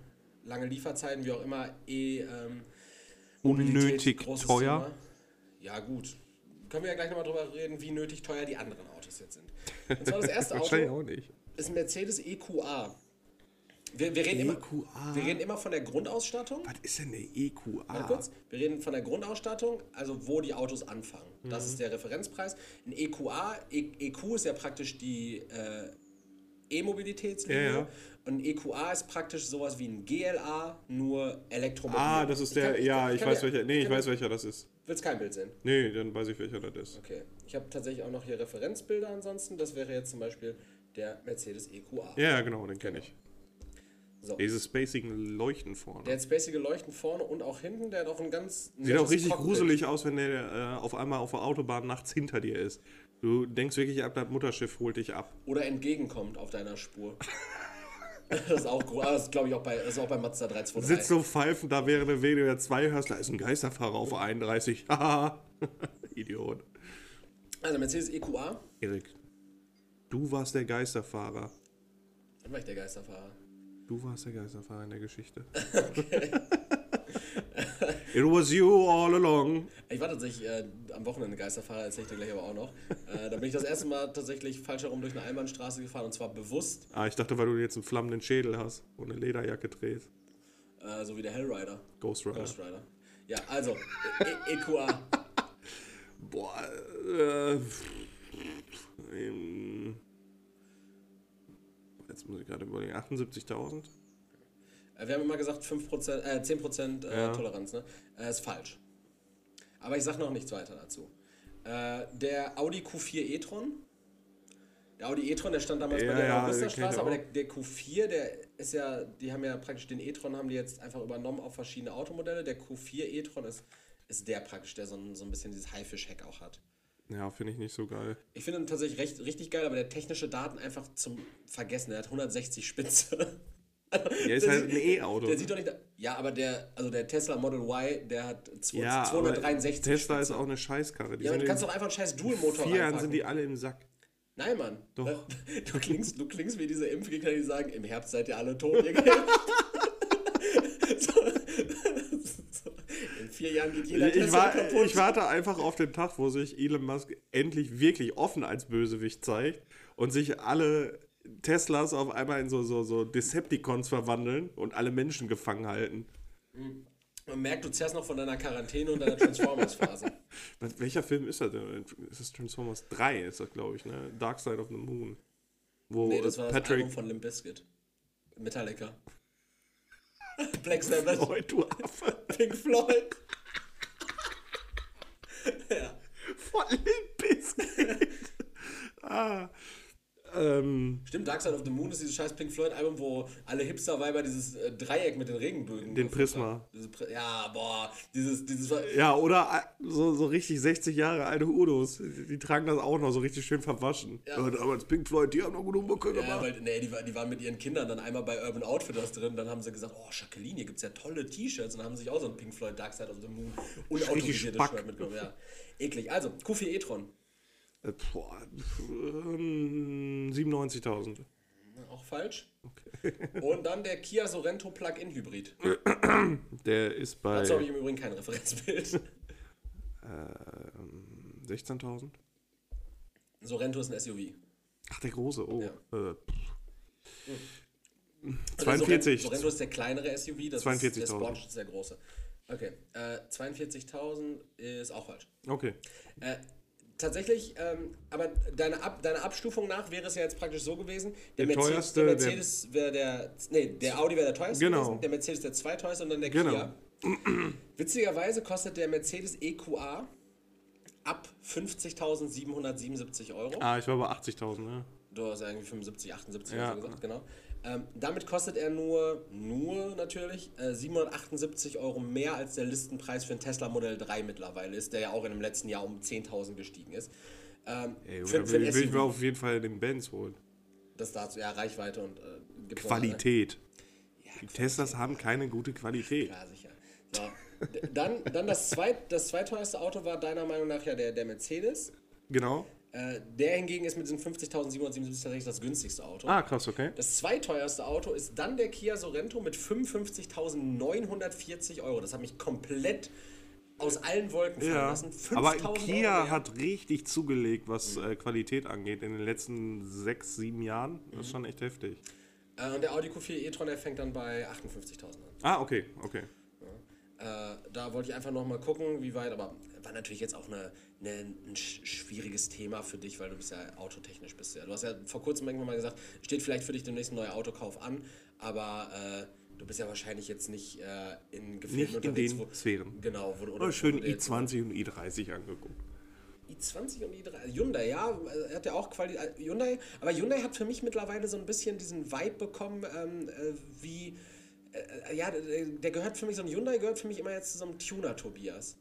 lange Lieferzeiten, wie auch immer, eh ähm, Unnötig teuer. Thema. Ja, gut. Können wir ja gleich nochmal drüber reden, wie nötig teuer die anderen Autos jetzt sind. Und zwar das erste Auto auch nicht. ist ein Mercedes EQA. Wir, wir, reden immer, EQA? wir reden immer von der Grundausstattung. Was ist denn der E EQA? Warte kurz. Wir reden von der Grundausstattung, also wo die Autos anfangen. Das Mhm. ist der Referenzpreis. Ein EQA, e EQ ist ja praktisch die äh, E-Mobilitätslinie. Ja, ja. Und ein EQA ist praktisch sowas wie ein GLA, nur Elektromobil. Ah, das ist Ich der, kann- ja, ich kann weiß dir- welcher, nee, ich weiß welcher das ist. Willst kein Bild sehen? Nee, dann weiß ich welcher das ist. Okay. Ich habe tatsächlich auch noch hier Referenzbilder ansonsten. Das wäre jetzt zum Beispiel der Mercedes EQA. Ja, genau, den kenne ich. So. Dieses spacigen Leuchten vorne. Der hat spacige Leuchten vorne und auch hinten. Der hat auch ein ganz. Sieht auch richtig Cockpit. gruselig aus, wenn der äh, auf einmal auf der Autobahn nachts hinter dir ist. Du denkst wirklich ab, das Mutterschiff holt dich ab. Oder entgegenkommt auf deiner Spur. das ist auch groß. Das glaube ich auch bei, das ist auch bei Mazda 323. Sitzt so pfeifen, da wäre eine WDR 2 hörst, da ist ein Geisterfahrer auf 31. Haha. Idiot. Also Mercedes EQA. Erik, du warst der Geisterfahrer. Dann war ich der Geisterfahrer. Du warst der Geisterfahrer in der Geschichte. It was you all along. Ich war tatsächlich äh, am Wochenende Geisterfahrer, erzähle ich dir gleich aber auch noch. Äh, da bin ich das erste Mal tatsächlich falsch herum durch eine Einbahnstraße gefahren und zwar bewusst, Ah, ich dachte, weil du jetzt einen flammenden Schädel hast und eine Lederjacke drehst. äh, so wie der Hellrider. Ghost Rider. Ghost Rider. Ja, also, e EQA. Boah, äh, ähm, jetzt muss ich gerade überlegen, 78.000? Äh, Wir haben immer gesagt 5%, äh, 10% äh, Ja. Toleranz, ne? Äh, ist falsch. Aber ich sag noch nichts weiter dazu. Äh, der Audi Q4 e-tron. Der Audi e-tron, der stand damals Ja, bei der ja, Augusta-Straße, aber der, der Q4, der ist ja, die haben ja praktisch den e-tron, haben die jetzt einfach übernommen auf verschiedene Automodelle. Der Q4 e-tron ist, ist der praktisch, der so ein, so ein bisschen dieses Haifisch-Heck auch hat. Ja, finde ich nicht so geil. Ich finde ihn tatsächlich recht, richtig geil, aber der technische Daten einfach zum Vergessen. Er hat 160 Spitze. Der ist Der halt ein sieht- E-Auto. Der sieht doch nicht. Ja, aber der, also der Tesla Model Y, der hat zwei- Ja, aber 263. Tesla ist Spitze. auch eine Scheißkarre. Die Ja, aber du kannst doch einfach einen scheiß Dual-Motor vier Jahren sind die alle im Sack. Nein, Mann. Doch. Du klingst, du klingst wie diese Impfgegner, die sagen, im Herbst seid ihr alle tot, ihr geimpft. so, so. In vier Jahren geht jeder Ich, war, kaputt. ich warte einfach auf den Tag, wo sich Elon Musk endlich wirklich offen als Bösewicht zeigt und sich alle Teslas auf einmal in so, so, so Decepticons verwandeln und alle Menschen gefangen halten. Man merkt, du zerrst noch von deiner Quarantäne und deiner Transformers-Phase. Welcher Film ist das denn? Ist das Transformers 3, ist das, glaube ich, ne? Dark Side of the Moon. Wo Nee, das war das Patrick. Album von Limp Bizkit. Metallica. Black Sabbath, Oh, du Affe. Pink Floyd. ja. Von Limp Bizkit. ah. Ähm, Stimmt, Dark Side of the Moon ist dieses scheiß Pink Floyd-Album, wo alle Hipster-Weiber dieses äh, Dreieck mit den Regenbögen. Den Prisma. haben. Ja, boah, dieses, dieses. ja, oder äh, so, so richtig 60 Jahre alte Udos. Die, die tragen das auch noch so richtig schön verwaschen. Ja. Aber das Pink Floyd, die haben noch gute Mucke Ja, gemacht. weil, nee, die, die waren mit ihren Kindern dann einmal bei Urban Outfitters drin, dann haben sie gesagt, oh, Jacqueline, hier gibt es ja tolle T-Shirts und dann haben sie sich auch so ein Pink Floyd Dark Side of the Moon unautorisiertes Spack. Shirt mitgenommen. Ja. Eklig. Also, Q4 e-tron. Äh, boah, ähm, 97.000. Auch falsch. Und dann der Kia Sorento Plug-in Hybrid. Der ist bei Dazu habe ich im Übrigen kein Referenzbild. ähm, 16.000. Sorento ist ein SUV. Ach, der große, oh. Ja. Äh, Also 42. Sorento, Sorento ist der kleinere SUV, das ist der 42.000. Sport ist der große. Okay, äh, 42.000 ist auch falsch. okay. Äh, tatsächlich, ähm, aber deine, Ab deine Abstufung nach wäre es ja jetzt praktisch so gewesen, der, Der Mercedes, teuerste, der Mercedes wäre der, nee, der Audi wäre der teuerste Genau. gewesen, der Mercedes der zweiteuerste und dann der Genau. Kia. Witzigerweise kostet der Mercedes EQA ab 50.777 Euro. Ah, ich war bei 80.000, ne? Du hast ja irgendwie 75, 78 Ja. gesagt, genau. Ähm, damit kostet er nur, nur natürlich, äh, 778 Euro mehr als der Listenpreis für ein Tesla Modell 3 mittlerweile ist, der ja auch in dem letzten Jahr um 10.000 gestiegen ist. Ähm, Ey, für, für will, will ich mir auf jeden Fall den Benz holen. das dazu, ja, Reichweite und äh, noch- Qualität. Ja, Die Teslas haben keine gute Qualität. Klar, sicher. So. Dann, dann das, zweit, das zweiteuerste Auto war deiner Meinung nach ja der, der Mercedes. Genau. Äh, der hingegen ist mit diesen 50.777 tatsächlich das günstigste Auto. Ah, krass, okay. Das zweiteuerste Auto ist dann der Kia Sorento mit 55.940 Euro. Das hat mich komplett aus allen Wolken fallen Ja, lassen. aber 5.000 Kia Euro mehr. hat richtig zugelegt, was äh, Qualität angeht in den letzten sechs, sieben Jahren. Das ist schon echt heftig. Äh, und der Audi Q4 e-tron, der fängt dann bei 58.000 an. Ah, okay, okay. Äh, da wollte ich einfach noch mal gucken, wie weit, aber war natürlich jetzt auch eine, eine, ein sch- schwieriges Thema für dich, weil du bist ja autotechnisch bist. du Ja. Du hast ja vor kurzem irgendwann mal gesagt, steht vielleicht für dich demnächst ein neuer Autokauf an, aber äh, du bist ja wahrscheinlich jetzt nicht äh, in Gefilden Nicht in den wo, Sphären. Genau, wo, du- Oder wo schön du jetzt- i20 und i30 angeguckt. i20 und i3. Hyundai, ja, er hat ja auch Qualität. Hyundai, aber Hyundai hat für mich mittlerweile so ein bisschen diesen Vibe bekommen, ähm, äh, wie. Äh, ja, der, gehört für mich, so ein Hyundai gehört für mich immer jetzt zu so einem Tuner, Tobias.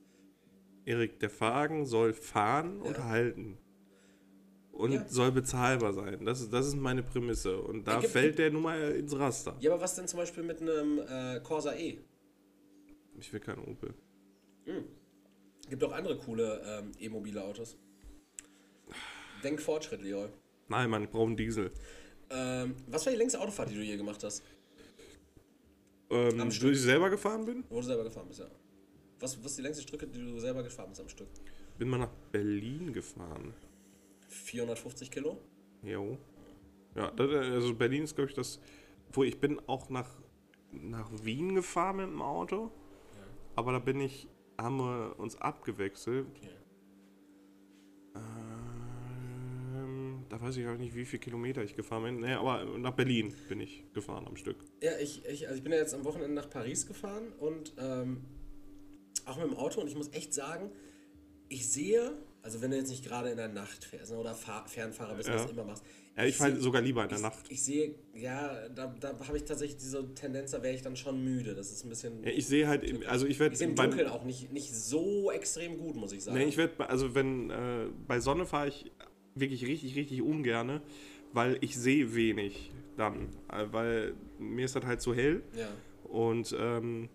Erik, der Wagen soll fahren und halten. Und Ja. soll bezahlbar sein. Das ist, das ist meine Prämisse. Und da Ja, gibt- fällt der nun mal ins Raster. Ja, aber was denn zum Beispiel mit einem äh, Corsa E? Ich will keinen Opel. Gibt auch andere coole ähm, e-mobile Autos. Denk Fortschritt, Leroy. Nein, Mann, ich brauche einen Diesel. Ähm, was war die längste Autofahrt, die du je gemacht hast? Ähm, Am Stück. wo ich selber gefahren bin? Wo du selber gefahren bist, ja. Was, was ist die längste Strecke, die du selber gefahren bist am Stück? Bin mal nach Berlin gefahren. 450 Kilo? Jo. Ja, das, also Berlin ist, glaube ich, das. Wo ich bin auch nach, nach Wien gefahren mit dem Auto. Aber da bin ich, haben wir uns abgewechselt. Ähm, da weiß ich auch nicht, wie viele Kilometer ich gefahren bin. Nee, aber nach Berlin bin ich gefahren am Stück. Ja, ich, ich, also ich bin ja jetzt am Wochenende nach Paris gefahren und ähm, auch mit dem Auto und ich muss echt sagen, ich sehe, also wenn du jetzt nicht gerade in der Nacht fährst ne, oder Fahr Fernfahrer bist, Ja. was du immer machst. Ja, ich fahre seh- sogar lieber in der ich, Nacht. Ich sehe, ja, da, da habe ich tatsächlich diese Tendenz, da wäre ich dann schon müde. Das ist ein bisschen. Ja, ich sehe halt, im, also ich werde ich sehe im Dunkeln auch nicht, nicht so extrem gut, muss ich sagen. Nee, ich werde, also wenn, äh, bei Sonne fahre ich wirklich richtig, richtig ungerne, weil ich sehe wenig. dann, äh, weil mir ist das halt zu hell. Ja. Und ähm,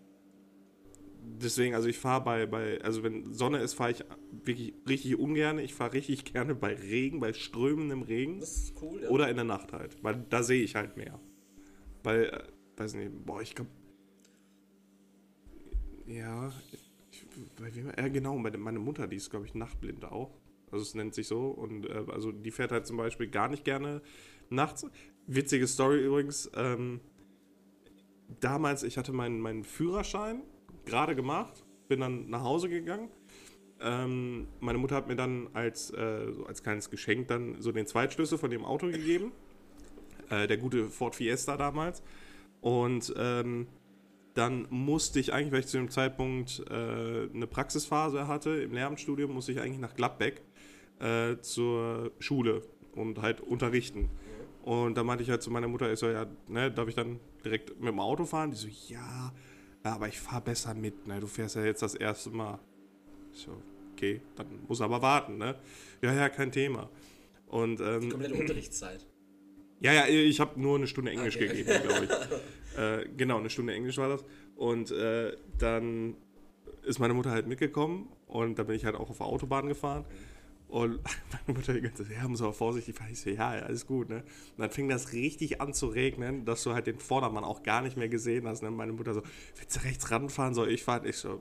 deswegen, also ich fahre bei, bei, also wenn Sonne ist, fahre ich wirklich richtig ungern. Ich fahre richtig gerne bei Regen, bei strömendem Regen. Das ist cool, ja. Oder in der Nacht halt, weil da sehe ich halt mehr. Weil, äh, weiß nicht, boah, ich glaube. Ja, ich, bei wem, ja genau, meine, meine Mutter, die ist, glaube ich, nachtblind auch. Also es nennt sich so. Und äh, also die fährt halt zum Beispiel gar nicht gerne nachts. Witzige Story übrigens. Ähm, damals, ich hatte meinen, meinen Führerschein gerade gemacht, bin dann nach Hause gegangen. Ähm, meine Mutter hat mir dann als, äh, so als kleines Geschenk dann so den Zweitschlüssel von dem Auto gegeben. Äh, der gute Ford Fiesta damals. Und ähm, dann musste ich eigentlich, weil ich zu dem Zeitpunkt äh, eine Praxisphase hatte im Lehramtsstudium, musste ich eigentlich nach Gladbeck äh, zur Schule und halt unterrichten. Und da meinte ich halt zu meiner Mutter, ich so, ja, ne, darf ich dann direkt mit dem Auto fahren? Die so, ja, ja aber ich fahre besser mit, ne, du fährst ja jetzt das erste Mal. Ich so, okay, dann muss aber warten, ne? Ja, ja, kein Thema. Und, ähm, Komplette Unterrichtszeit. ja, ja, ich habe nur eine Stunde Englisch Okay. gegeben, glaube ich. äh, genau, eine Stunde Englisch war das. Und äh, dann ist meine Mutter halt mitgekommen und da bin ich halt auch auf der Autobahn gefahren. Und meine Mutter die ganze Zeit, ja, muss aber vorsichtig fahren. Ich so, ja, alles gut, ne? Und dann fing das richtig an zu regnen, dass du halt den Vordermann auch gar nicht mehr gesehen hast. Ne? Meine Mutter so, willst du rechts ranfahren? Soll ich fahren? Ich so,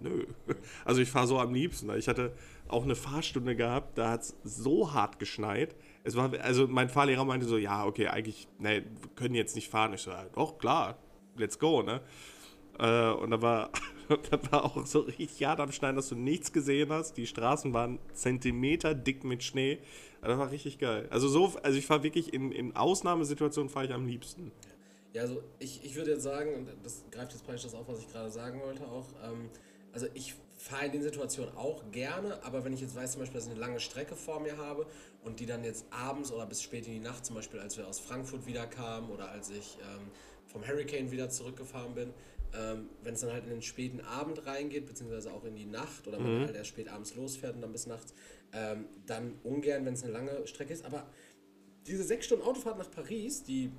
nö. Also ich fahre so am liebsten. ne? Ich hatte auch eine Fahrstunde gehabt, da hat es so hart geschneit. Es war, also mein Fahrlehrer meinte so, ja, okay, eigentlich, ne, wir können jetzt nicht fahren. Ich so, doch, klar, let's go, ne? Äh, und da war, das war auch so richtig hart am Schneiden, dass du nichts gesehen hast. Die Straßen waren Zentimeter dick mit Schnee. Das war richtig geil. Also so, also ich fahre wirklich in, in Ausnahmesituationen fahre ich am liebsten. Ja, also ich, ich würde jetzt sagen, und das greift jetzt praktisch das auf, was ich gerade sagen wollte auch, ähm, also ich fahre in den Situationen auch gerne, aber wenn ich jetzt weiß zum Beispiel, dass ich eine lange Strecke vor mir habe und die dann jetzt abends oder bis spät in die Nacht, zum Beispiel als wir aus Frankfurt wieder kamen oder als ich ähm, vom Hurricane wieder zurückgefahren bin, ähm, wenn es dann halt in den späten Abend reingeht, beziehungsweise auch in die Nacht oder man halt erst spät abends losfährt und dann bis nachts, ähm, dann ungern, wenn es eine lange Strecke ist, aber diese sechs Stunden Autofahrt nach Paris, die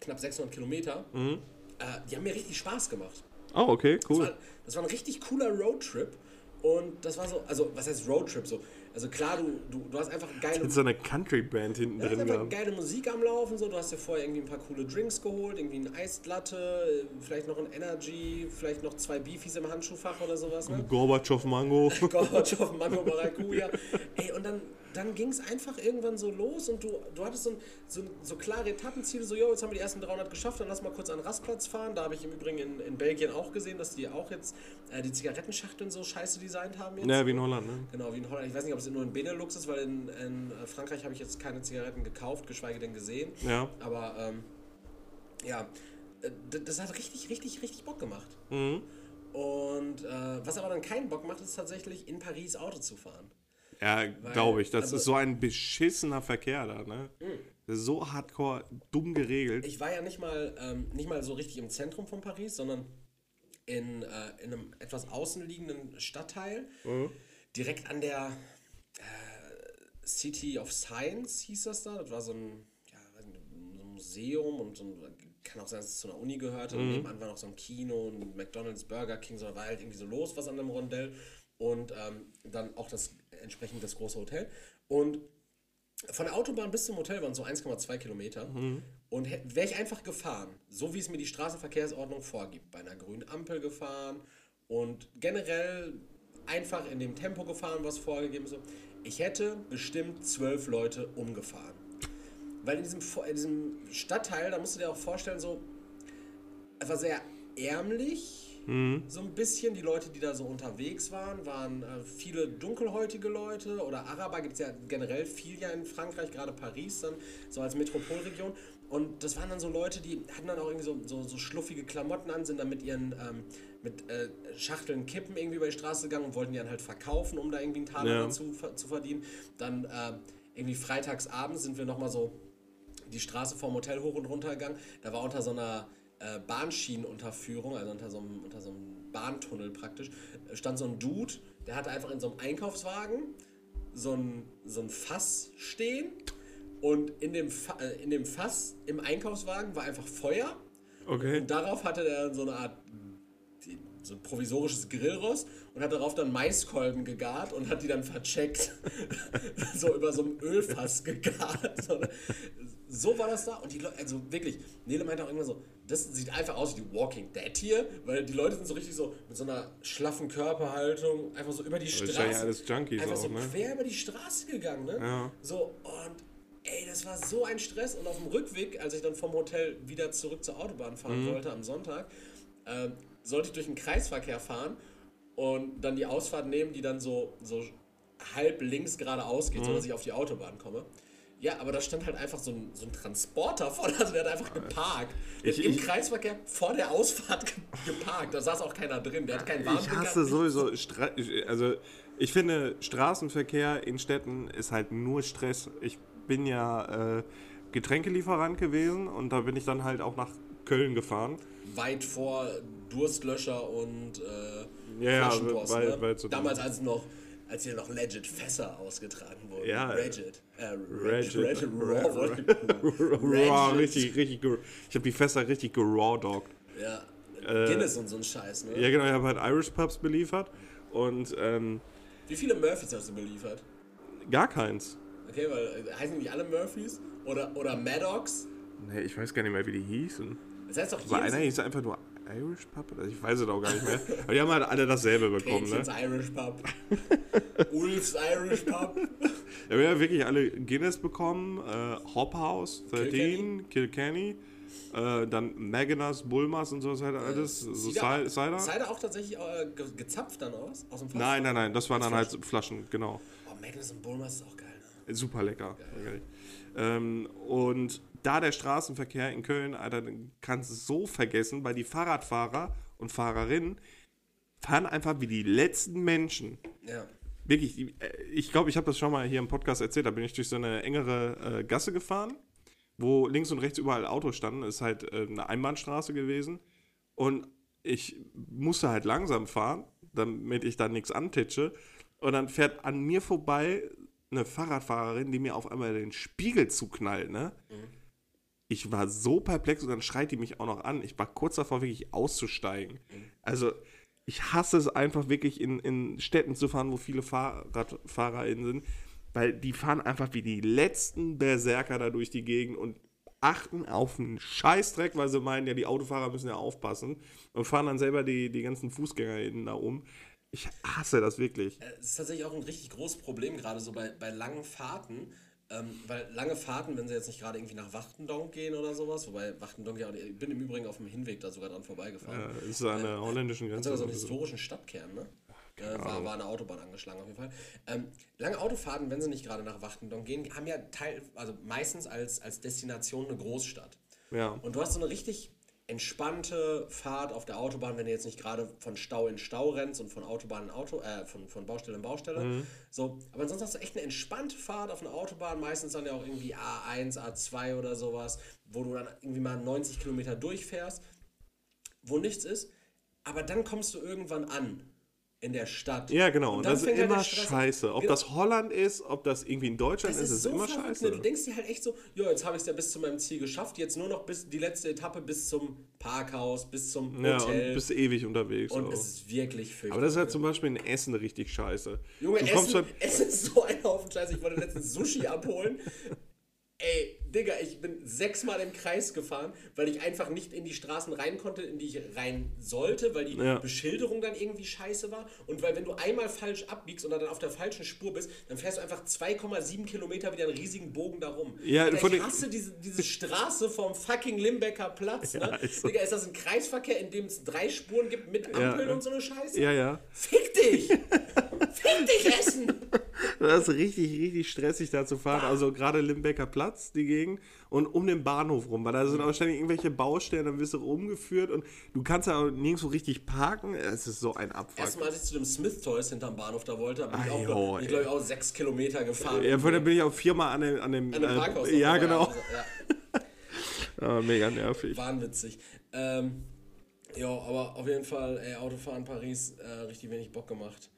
knapp 600 Kilometer, äh, die haben mir richtig Spaß gemacht. Oh, okay, Das cool. war, das war ein richtig cooler Roadtrip und das war so, also was heißt Roadtrip so? Also klar, du, du, du hast einfach geile, Mit so einer Country-Band hinten du hast drin einfach gehabt. geile Musik am Laufen, so. du hast dir vorher irgendwie ein paar coole Drinks geholt, irgendwie ein Eislatte, vielleicht noch ein Energy, vielleicht noch zwei Beefies im Handschuhfach oder sowas, ne? Gorbatschow Mango. Gorbatschow, Mango Maracuja. Ey, und dann, dann ging es einfach irgendwann so los und du, du hattest so, ein, so, so klare Etappenziele, so, jo, jetzt haben wir die ersten 300 geschafft, dann lass mal kurz an den Rastplatz fahren. Da habe ich im Übrigen in, in Belgien auch gesehen, dass die auch jetzt äh, die Zigarettenschachteln so scheiße designt haben jetzt. Ja, wie in Holland, ne? Genau, wie in Holland. Ich weiß nicht, ob es nur in Benelux ist, weil in, in äh, Frankreich habe ich jetzt keine Zigaretten gekauft, geschweige denn gesehen. Ja. Aber ähm, ja, äh, das hat richtig, richtig, richtig Bock gemacht. Mhm. Und äh, was aber dann keinen Bock macht, ist tatsächlich in Paris Auto zu fahren. Ja, glaube ich. Das also- ist so ein beschissener Verkehr da, ne? Ist so hardcore dumm geregelt. Ich war ja nicht mal, ähm, nicht mal so richtig im Zentrum von Paris, sondern in, äh, in einem etwas außenliegenden Stadtteil, direkt an der äh, City of Science hieß das da. Das war so ein, ja, so ein Museum und so ein, kann auch sein, dass es zu einer Uni gehörte. Und nebenan war noch so ein Kino, ein McDonalds, Burger King, so da war halt irgendwie so los was an dem Rondell. Und ähm, dann auch das entsprechend das große Hotel. Und von der Autobahn bis zum Hotel waren so 1,2 Kilometer. Und wäre ich einfach gefahren, so wie es mir die Straßenverkehrsordnung vorgibt, bei einer grünen Ampel gefahren und generell einfach in dem Tempo gefahren, was vorgegeben ist, ich hätte bestimmt zwölf Leute umgefahren. Weil in diesem, in diesem Stadtteil, da musst du dir auch vorstellen, so, es war sehr ärmlich, so ein bisschen. Die Leute, die da so unterwegs waren, waren äh, viele dunkelhäutige Leute oder Araber gibt es ja generell viel ja in Frankreich, gerade Paris dann, so als Metropolregion. Und das waren dann so Leute, die hatten dann auch irgendwie so, so, so schluffige Klamotten an, sind dann mit ihren ähm, mit äh, Schachteln Kippen irgendwie über die Straße gegangen und wollten die dann halt verkaufen, um da irgendwie einen Taler Ja. ver- zu verdienen. Dann äh, irgendwie freitags abends sind wir nochmal so die Straße vom Hotel hoch und runter gegangen. Da war unter so einer äh, Bahnschienenunterführung, also unter so, einem, unter so einem Bahntunnel praktisch, stand so ein Dude, der hatte einfach in so einem Einkaufswagen so ein, so ein Fass stehen und in dem, Fa äh, in dem Fass im Einkaufswagen war einfach Feuer. Okay. Und darauf hatte er so eine Art so ein provisorisches Grillrost und hat darauf dann Maiskolben gegart und hat die dann vercheckt. so über so einem Ölfass gegart. So, war das da. Und die Leute, also wirklich, Nele meinte auch irgendwann so, das sieht einfach aus wie die Walking Dead hier, weil die Leute sind so richtig so mit so einer schlaffen Körperhaltung einfach so über die Das Straße. ja alles Junkies einfach auch, so ne? quer über die Straße gegangen, ne? Ja. So, und ey, das war so ein Stress. Und auf dem Rückweg, als ich dann vom Hotel wieder zurück zur Autobahn fahren Mhm. wollte am Sonntag, ähm, sollte ich durch den Kreisverkehr fahren und dann die Ausfahrt nehmen, die dann so, so halb links geradeaus Mhm. geht, sodass ich auf die Autobahn komme. Ja, aber da stand halt einfach so ein, so ein Transporter vor, also der hat einfach geparkt. Der Ich- hat Im ich- Kreisverkehr vor der Ausfahrt ge geparkt. Da saß auch keiner drin. Der hat keinen Ich Warnblinker. hasse sowieso, Stra also ich finde Straßenverkehr in Städten ist halt nur Stress. Ich bin ja äh, Getränkelieferant gewesen und da bin ich dann halt auch nach Köln gefahren. Weit vor Durstlöscher und äh, Ja, ja, Flaschenpost, weil- ne? so- Damals als noch, als hier noch legit Fässer ausgetragen wurden. Ja. Regit. Äh, Regit. Regit. Raw. Raw, richtig, richtig, ich habe die Fässer richtig gerawdogged. Ja. Guinness und so ein Scheiß, ne? Äh, Ja genau, ich habe halt Irish Pubs beliefert und ähm, Wie viele Murphys hast du beliefert? gar keins. Okay, weil äh, heißen die nicht alle Murphys? Oder, oder Maddox? Nee, ich weiß gar nicht mehr, wie die hießen. Das heißt doch jedes einer hieß einfach nur Irish Pub? Also ich weiß es auch gar nicht mehr. Aber die haben halt alle dasselbe bekommen, ne? Gretchens Irish Pub. Ulfs Irish Pub. Ja, wir haben wirklich alle Guinness bekommen, äh, Hop House, 13, Kilkenny, äh, dann Magnus, Bulmas und sowas halt alles. So Cider, Cider. Cider? Auch tatsächlich äh, ge gezapft dann aus? Aus dem Fass? Nein, nein, nein, das waren dann halt Flaschen, genau. Oh, Magnus und Bulmers ist auch geil, ne? Super lecker. wirklich. Ähm, und da der Straßenverkehr in Köln, Alter, kannst du so vergessen, weil die Fahrradfahrer und Fahrerinnen fahren einfach wie die letzten Menschen. Ja. Wirklich, äh, ich glaube, ich habe das schon mal hier im Podcast erzählt. Da bin ich durch so eine engere äh, Gasse gefahren, wo links und rechts überall Autos standen. Ist halt äh, eine Einbahnstraße gewesen. Und ich musste halt langsam fahren, damit ich da nichts antitsche. Und dann fährt an mir vorbei eine Fahrradfahrerin, die mir auf einmal den Spiegel zuknallt, ne? Ich war so perplex und dann schreit die mich auch noch an. Ich war kurz davor, wirklich auszusteigen. Also, ich hasse es einfach wirklich in, in Städten zu fahren, wo viele FahrradfahrerInnen sind, weil die fahren einfach wie die letzten Berserker da durch die Gegend und achten auf einen Scheißdreck, weil sie meinen, ja, die Autofahrer müssen ja aufpassen und fahren dann selber die, die ganzen FußgängerInnen da um. Ich hasse das wirklich. Es ist tatsächlich auch ein richtig großes Problem, gerade so bei, bei langen Fahrten. Ähm, weil lange Fahrten, wenn sie jetzt nicht gerade irgendwie nach Wachtendonk gehen oder sowas, wobei Wachtendonk ja, auch- ich bin im Übrigen auf dem Hinweg da sogar dran vorbeigefahren. Ja, ist an der holländischen Hat Grenze. sogar so einen historischen Stadtkern, ne? Äh, war, war eine Autobahn angeschlagen auf jeden Fall. Ähm, lange Autofahrten, wenn sie nicht gerade nach Wachtendonk gehen, haben ja Teil, also meistens als, als Destination eine Großstadt. Ja. Und du hast so eine richtig entspannte Fahrt auf der Autobahn, wenn du jetzt nicht gerade von Stau in Stau rennst und von Autobahn in Auto, äh, von, von Baustelle in Baustelle. So, aber ansonsten hast du echt eine entspannte Fahrt auf einer Autobahn, meistens dann ja auch irgendwie A1, A2 oder sowas, wo du dann irgendwie mal 90 Kilometer durchfährst, wo nichts ist. Aber dann kommst du irgendwann an in der Stadt. Ja, genau. Und dann das ist halt immer an. scheiße. Ob Genau. das Holland ist, ob das irgendwie in Deutschland Das ist, ist so immer verrückt, scheiße. ne? Du denkst dir halt echt so, ja, jetzt habe ich es ja bis zu meinem Ziel geschafft, jetzt nur noch bis die letzte Etappe bis zum Parkhaus, bis zum ja, Hotel. und bist ewig unterwegs. Und auch. es ist wirklich fürchterlich. Aber das ist halt zum Beispiel in Essen richtig scheiße. Junge, du Essen, Essen ist so ein Haufen Scheiße. Ich wollte letztens Sushi abholen. Ey, Digga, ich bin sechsmal im Kreis gefahren, weil ich einfach nicht in die Straßen rein konnte, in die ich rein sollte, weil die Ja. Beschilderung dann irgendwie scheiße war. Und weil, wenn du einmal falsch abbiegst und dann auf der falschen Spur bist, dann fährst du einfach 2,7 Kilometer wieder einen riesigen Bogen darum. Ja, von ich hasse diese, diese Straße vom fucking Limbecker Platz. Ne? Ja, ist so. Digga, ist das ein Kreisverkehr, in dem es drei Spuren gibt mit Ampeln Ja. und so eine Scheiße? ja, ja. Fick dich! Fick dich, Essen! Das ist richtig, richtig stressig da zu fahren. Also gerade Limbecker Platz, die Gegend. Und um den Bahnhof rum, weil da sind auch ständig irgendwelche Baustellen, dann wirst du rumgeführt und du kannst ja auch nirgendwo richtig parken. Es ist so ein Abfuck. Erstmal, als ich zu dem Smith Toys hinterm Bahnhof da wollte, bin ich Ah, auch, ich, glaube ich, auch sechs Kilometer gefahren. Ja, vorhin bin ich auch viermal an dem, an dem, An dem äh, Parkhaus. ja, noch genau. Also, ja, Ah, mega nervig. wahnwitzig. Ähm, ja, aber auf jeden Fall, ey, Autofahren Paris, äh, richtig wenig Bock gemacht.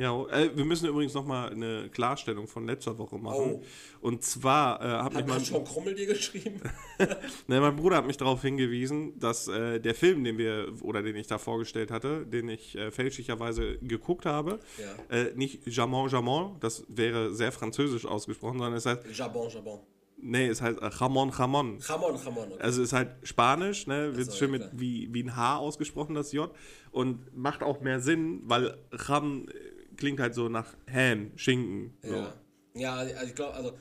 Ja, äh, wir müssen übrigens nochmal eine Klarstellung von letzter Woche machen. Oh. Und zwar äh, hat mich Hat, mein, hat schon Krummel dir geschrieben? ne, mein Bruder hat mich darauf hingewiesen, dass äh, der Film, den wir oder den ich da vorgestellt hatte, den ich äh, fälschlicherweise geguckt habe, Ja. äh, nicht Jamon Jamon, das wäre sehr französisch ausgesprochen, sondern es heißt, Jabon, Jabon. nee, es heißt äh, Ramon Ramon. Ramon, Ramon. Okay. Also es ist halt Spanisch, ne? Wird so, schön ja, mit wie, wie ein H ausgesprochen, das J. Und macht auch mehr Sinn, weil Ram äh, klingt halt so nach Ham, Schinken. So. Ja, ja also ich glaube, also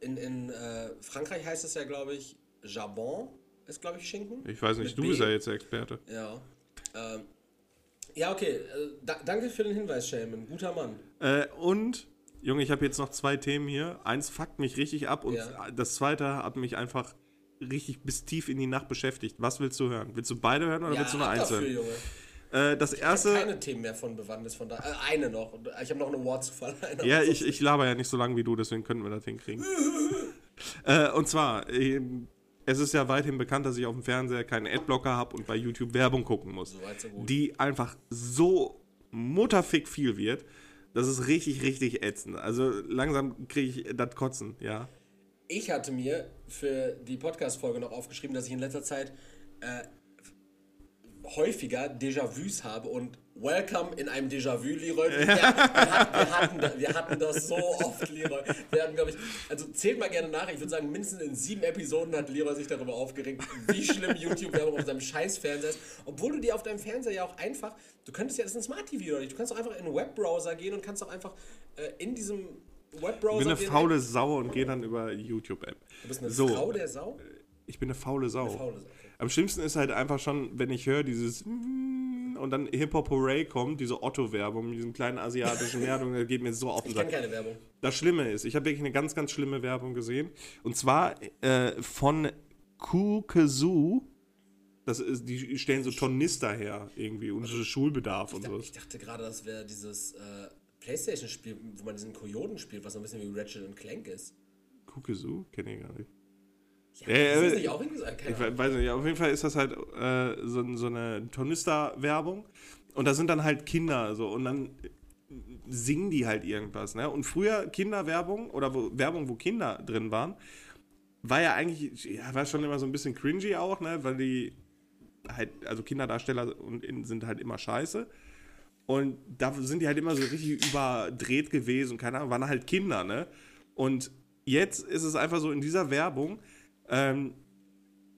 in, in äh, Frankreich heißt es ja, glaube ich, Jabon ist, glaube ich, Schinken. Ich weiß nicht, Mit du B. bist ja jetzt der Experte. Ja. Ähm, ja, okay. Äh, da, danke für den Hinweis, Shaman. Guter Mann. Äh, und, Junge, ich habe jetzt noch zwei Themen hier. Eins fuckt mich richtig ab und Ja. das zweite hat mich einfach richtig bis tief in die Nacht beschäftigt. Was willst du hören? Willst du beide hören oder Ja, willst du nur eins hören? Äh, das Ich habe erste. keine Themen mehr von Bewandtnis, von da. Äh, eine noch. Ich habe noch eine Award zu verleihen. Ja, ich, ich laber ja nicht so lange wie du, deswegen könnten wir das hinkriegen. äh, und zwar, ähm, es ist ja weithin bekannt, dass ich auf dem Fernseher keinen Adblocker habe und bei YouTube Werbung gucken muss. So weit, so gut. Die einfach so mutterfick viel wird, das ist richtig, richtig ätzend. Also langsam kriege ich das Kotzen, ja. Ich hatte mir für die Podcast-Folge noch aufgeschrieben, dass ich in letzter Zeit äh, häufiger Déjà-vus habe und Welcome in einem Déjà-vu, Leroy. Wir, wir, hatten, wir, hatten, da- wir hatten das so oft, Leroy. Wir hatten, glaube ich, also zählt mal gerne nach. Ich würde sagen, mindestens in sieben Episoden hat Leroy sich darüber aufgeregt, wie schlimm YouTube-Werbung auf seinem scheiß Fernseher ist. Obwohl du dir auf deinem Fernseher ja auch einfach, du könntest ja, das ist ein Smart-TV oder nicht, du kannst auch einfach in einen Webbrowser gehen und kannst auch einfach äh, in diesem Webbrowser. Ich bin eine faule Sau und gehe dann über YouTube-App. Du bist eine So. Frau der Sau? Ich bin eine faule Sau. Faule Sau. Am schlimmsten ist halt einfach schon, wenn ich höre dieses und dann Hip Hop Hooray kommt, diese Otto-Werbung, mit diesen kleinen asiatischen Werbungen, das geht mir so auf den Ich Sack. kenne keine Werbung. Das Schlimme ist, ich habe wirklich eine ganz, ganz schlimme Werbung gesehen. Und zwar äh, von Kukesu. Das ist, die stellen so Tornister her irgendwie und so Schulbedarf und Ich, so. ich dachte gerade, das wäre dieses äh, Playstation-Spiel, wo man diesen Kojoten spielt, was so ein bisschen wie Ratchet und Clank ist. Kukesu? Kenne ich gar nicht. Ja, Äh, ist das äh, nicht auch irgendwie so? Keine Ich weiß nicht, auf jeden Fall ist das halt äh, so, so eine Tornister-Werbung. Und da sind dann halt Kinder so und dann singen die halt irgendwas. Ne? Und früher Kinderwerbung oder wo, Werbung, wo Kinder drin waren, war ja eigentlich, ja, war schon immer so ein bisschen cringy auch, ne? weil die halt, also Kinderdarsteller und in, sind halt immer scheiße. Und da sind die halt immer so richtig überdreht gewesen keine Ahnung, waren halt Kinder, ne? Und jetzt ist es einfach so in dieser Werbung, ähm,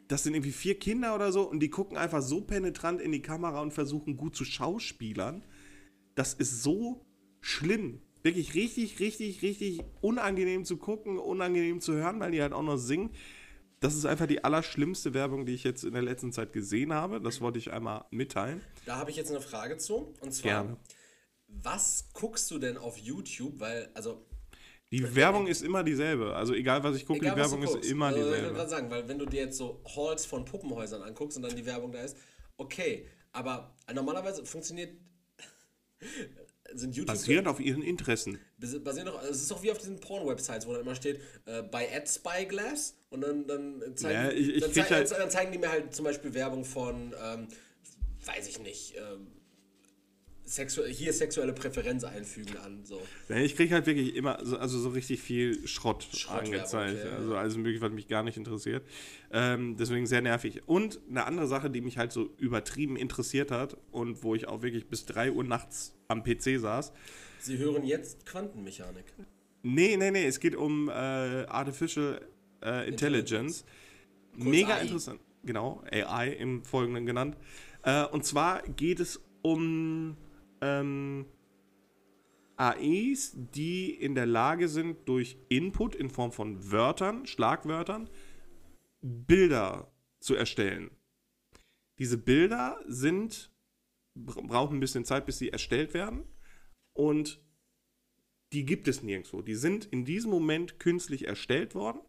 das sind irgendwie vier Kinder oder so und die gucken einfach so penetrant in die Kamera und versuchen gut zu schauspielern. Das ist so schlimm. Wirklich richtig, richtig, richtig unangenehm zu gucken, unangenehm zu hören, weil die halt auch noch singen. Das ist einfach die allerschlimmste Werbung, die ich jetzt in der letzten Zeit gesehen habe. Das wollte ich einmal mitteilen. Da habe ich jetzt eine Frage zu. Und zwar, Gerne. was guckst du denn auf YouTube? Weil, also, Die Werbung ist immer dieselbe. Also egal, was ich gucke, egal die Werbung ist immer Ich wollte dieselbe. gerade sagen, weil wenn du dir jetzt so Halls von Puppenhäusern anguckst und dann die Werbung da ist, okay. Aber normalerweise funktioniert. sind YouTube. Basierend auf ihren Interessen. Basi- Basiert doch, es ist doch wie auf diesen Porn-Websites, wo dann immer steht, äh, bei AdSpyglass und dann, dann, zeigen, Ja, ich- ich dann, krieg zei- halt- dann zeigen die mir halt zum Beispiel Werbung von, ähm, weiß ich nicht, ähm, sexu hier sexuelle Präferenz einfügen an. So. Ich kriege halt wirklich immer, so, also so richtig viel Schrott Schrottwerbung, angezeigt. ja. Also alles mögliche, was mich gar nicht interessiert. Ähm, deswegen sehr nervig. Und eine andere Sache, die mich halt so übertrieben interessiert hat und wo ich auch wirklich bis 3 Uhr nachts am PC saß. Sie hören jetzt Quantenmechanik. Nee, nee, nee, es geht um äh, Artificial äh, Intelligence. Mega AI. interessant. Genau, AI im Folgenden genannt. Äh, und zwar geht es um ähm, AIs, die in der Lage sind, durch Input in Form von Wörtern, Schlagwörtern, Bilder zu erstellen. Diese Bilder sind, bra- brauchen ein bisschen Zeit, bis sie erstellt werden. Und die gibt es nirgendwo. Die sind in diesem Moment künstlich erstellt worden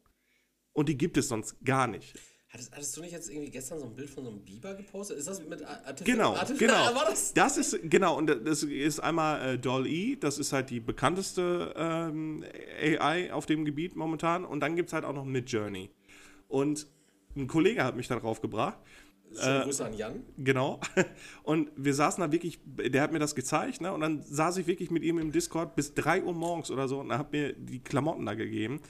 und die gibt es sonst gar nicht. Hattest, hattest du nicht jetzt irgendwie gestern so ein Bild von so einem Biber gepostet? Ist das mit Ar- Artific Genau, Artific genau. War das? Das ist, genau, und das ist einmal äh, Doll-E, das ist halt die bekannteste ähm, AI auf dem Gebiet momentan. Und dann gibt es halt auch noch Midjourney. Und ein Kollege hat mich darauf gebracht. Schöne Grüße an Jan. Genau. Und wir saßen da wirklich, der hat mir das gezeigt, ne? Und dann saß ich wirklich mit ihm im Discord bis 3 Uhr morgens oder so und er hat mir die Klamotten da gegeben.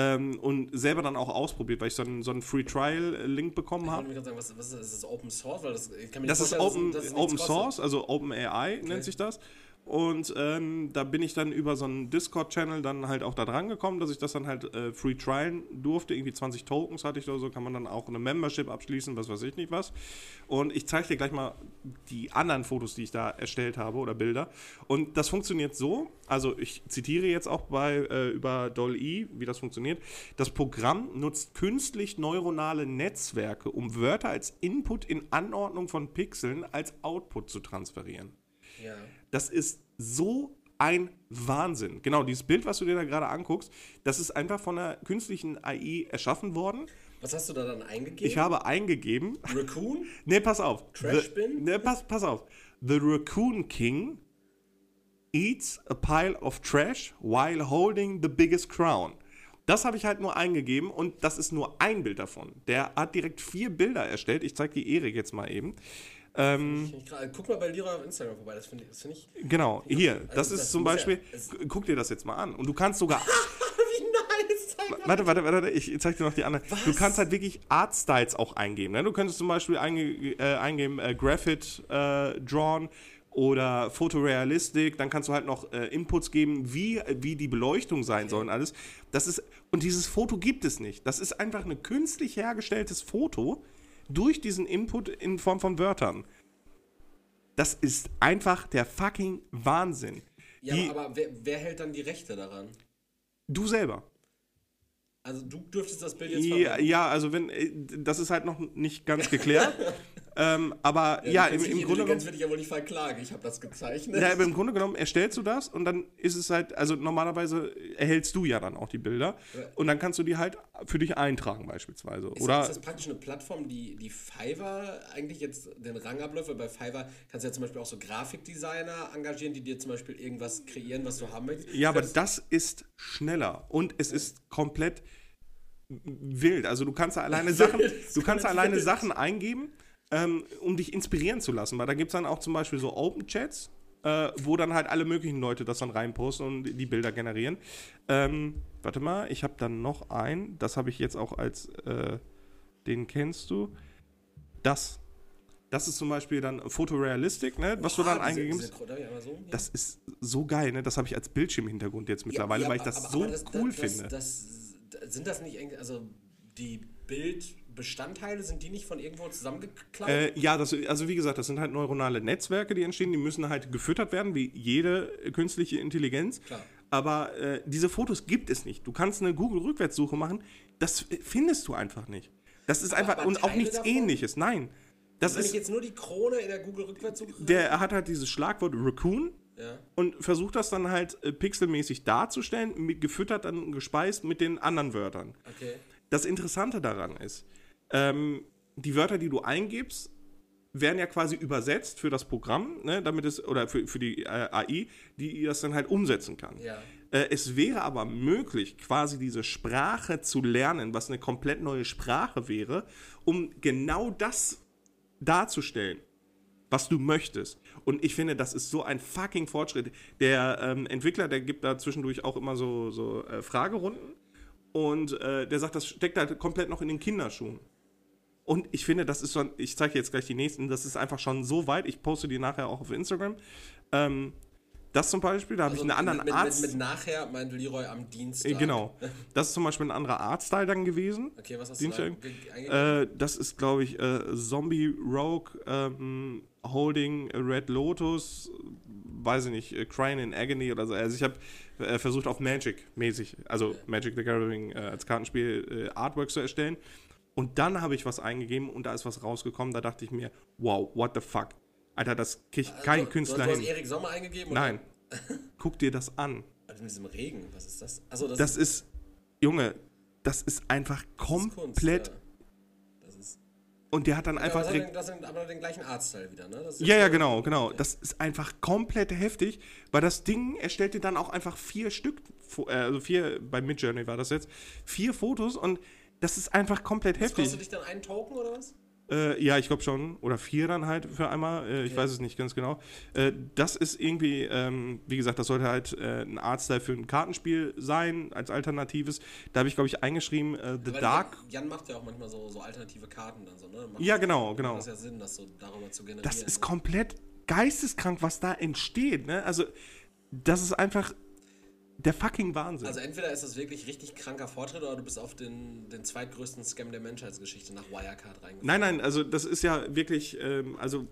Ähm, und selber dann auch ausprobiert, weil ich so einen, so einen Free Trial-Link bekommen Ich habe. wollte mich gerade sagen, was, was ist, das? ist das Open Source? Weil das, ich kann Das ist Open, dass es- dass es Open. Source, also Open AI nennt sich das. Und ähm, da bin ich dann über so einen Discord-Channel dann halt auch da dran gekommen, dass ich das dann halt äh, free trialen durfte. Irgendwie 20 Tokens hatte ich oder so, kann man dann auch eine Membership abschließen, was weiß ich nicht was. Und ich zeige dir gleich mal die anderen Fotos, die ich da erstellt habe oder Bilder. Und das funktioniert so, also ich zitiere jetzt auch bei äh, über DOL-E, wie das funktioniert. Das Programm nutzt künstlich neuronale Netzwerke, um Wörter als Input in Anordnung von Pixeln als Output zu transferieren. Ja. Das ist so ein Wahnsinn. Genau, dieses Bild, was du dir da gerade anguckst, das ist einfach von einer künstlichen AI erschaffen worden. Was hast du da dann eingegeben? Ich habe eingegeben, Raccoon? nee, pass auf. Trash The- bin? Nee, pass, pass auf. The Raccoon King eats a pile of trash while holding the biggest crown. Das habe ich halt nur eingegeben und das ist nur ein Bild davon. Der hat direkt vier Bilder erstellt. Ich zeige die Erik jetzt mal eben. Ähm, Ich Guck mal bei Lira auf Instagram vorbei, das finde ich, das find ich. genau, hier. Das Also ist das zum muss ja- Beispiel, es- guck dir das jetzt mal an. Und du kannst sogar Wie nice! Warte, warte, warte, ich zeig dir noch die anderen. Du kannst halt wirklich Artstyles auch eingeben. Ne? Du könntest zum Beispiel einge äh, eingeben äh, Graphit äh, Drawn oder Photorealistic. Dann kannst du halt noch äh, Inputs geben, wie, wie die Beleuchtung sein soll und alles. Das ist, und dieses Foto gibt es nicht. Das ist einfach ein künstlich hergestelltes Foto durch diesen Input in Form von Wörtern. Das ist einfach der fucking Wahnsinn. Ja, die, aber, wer, wer hält dann die Rechte daran? du selber. Also du dürftest das Bild jetzt Ja, verwenden. ja, also wenn, äh, das ist halt noch nicht ganz geklärt. ähm, aber ja, die im, im Grunde genommen. würde ich ja wohl nicht verklagen. Ich habe das gezeichnet. Ja, aber im Grunde genommen erstellst du das und dann ist es halt, also normalerweise erhältst du ja dann auch die Bilder und dann kannst du die halt für dich eintragen beispielsweise. Ist, Oder das, ist das praktisch eine Plattform, die, die Fiverr eigentlich jetzt den Rang abläuft? Weil bei Fiverr kannst du ja zum Beispiel auch so Grafikdesigner engagieren, die dir zum Beispiel irgendwas kreieren, was du haben möchtest. ja, aber das, das ist schneller und es ist komplett wild. Also du kannst da alleine Sachen, du kannst alleine wild. Sachen eingeben, ähm, um dich inspirieren zu lassen. Weil da gibt es dann auch zum Beispiel so Open Chats, äh, wo dann halt alle möglichen Leute das dann reinposten und die Bilder generieren. Ähm, warte mal, ich habe dann noch einen, das habe ich jetzt auch als, äh, den kennst du. Das. Das ist zum Beispiel dann Photorealistic, ne, was du dann eingegeben hast. so? Ja. Das ist so geil, ne? Das habe ich als Bildschirmhintergrund jetzt mittlerweile, Ja, weil ich das aber- so aber das- cool das, finde. Das, das, sind das nicht, also die Bildbestandteile, sind die nicht von irgendwo zusammengeklaut? Äh, ja, das, also wie gesagt, das sind halt neuronale Netzwerke, die entstehen. Die müssen halt gefüttert werden, wie jede künstliche Intelligenz. Klar. Aber äh, diese Fotos gibt es nicht. Du kannst eine Google-Rückwärtssuche machen, das findest du einfach nicht. Das ist einfach, aber und auch nichts davon? ähnliches. Nein. Das Wenn ich ist, jetzt nur die Krone in der Google-Rückwärtssuche. der hat halt dieses Schlagwort Raccoon Ja. und versucht das dann halt äh, pixelmäßig darzustellen, mit, gefüttert dann gespeist mit den anderen Wörtern. Okay. Das Interessante daran ist, ähm, die Wörter, die du eingibst, werden ja quasi übersetzt für das Programm, ne, damit es, oder für, für die äh, AI, die das dann halt umsetzen kann. Ja. Äh, es wäre aber möglich, quasi diese Sprache zu lernen, was eine komplett neue Sprache wäre, um genau das darzustellen, was du möchtest. Und ich finde, das ist so ein fucking Fortschritt. Der ähm, Entwickler, der gibt da zwischendurch auch immer so, so äh, Fragerunden und äh, der sagt, das steckt halt komplett noch in den Kinderschuhen. Und ich finde, das ist schon, ich zeige jetzt gleich die nächsten, das ist einfach schon so weit, ich poste die nachher auch auf Instagram. Ähm, das zum Beispiel, da habe ich einen anderen Also mit, Arzt. Mit, mit nachher meint Leroy am Dienstag. Äh, Genau. Das ist zum Beispiel ein anderer Artstyle dann gewesen. Okay, was hast du da Dienstag. ge- eingegeben? Äh, das ist, glaube ich, äh, Zombie Rogue ähm, Holding a Red Lotus, weiß ich nicht, äh, Crying in Agony oder so. Also ich habe äh, versucht auf Magic mäßig, also Magic the Gathering äh, als Kartenspiel äh, Artwork zu erstellen. Und dann habe ich was eingegeben und da ist was rausgekommen. Da dachte ich mir, wow, what the fuck. Alter, das kriegt kein du, Künstler du, du hast hin. Erik Sommer eingegeben? Nein. Guck dir das an. Also mit diesem Regen, was ist das? Also das, Das ist, Junge, das ist einfach ist Kunst, komplett. ja. Das ist. Und der hat dann Ja, einfach das, hat den- das sind aber den gleichen Artstyle wieder, ne? Das ist Ja, ja, genau, genau. Das ist einfach komplett heftig, weil das Ding erstellt dir dann auch einfach vier Stück, äh, also vier, bei Midjourney war das jetzt, vier Fotos und das ist einfach komplett Das kostet heftig. dich dann einen Token oder was? Äh, ja, ich glaube schon. Oder vier dann halt für einmal. Äh, ich Okay. weiß es nicht ganz genau. Äh, das ist irgendwie, ähm, wie gesagt, das sollte halt äh, ein Artstyle für ein Kartenspiel sein, als Alternatives. Da habe ich, glaube ich, eingeschrieben, äh, The Weil Dark. Jan macht ja auch manchmal so, so alternative Karten dann so, ne? Macht, Ja, genau, genau. das ja Sinn, das so darüber zu generieren. Das ist ne? komplett geisteskrank, was da entsteht. Ne? Also, das ist einfach der fucking Wahnsinn. Also entweder ist das wirklich richtig kranker Fortschritt oder du bist auf den, den zweitgrößten Scam der Menschheitsgeschichte nach Wirecard reingefallen. Nein, nein, also das ist ja wirklich, ähm, also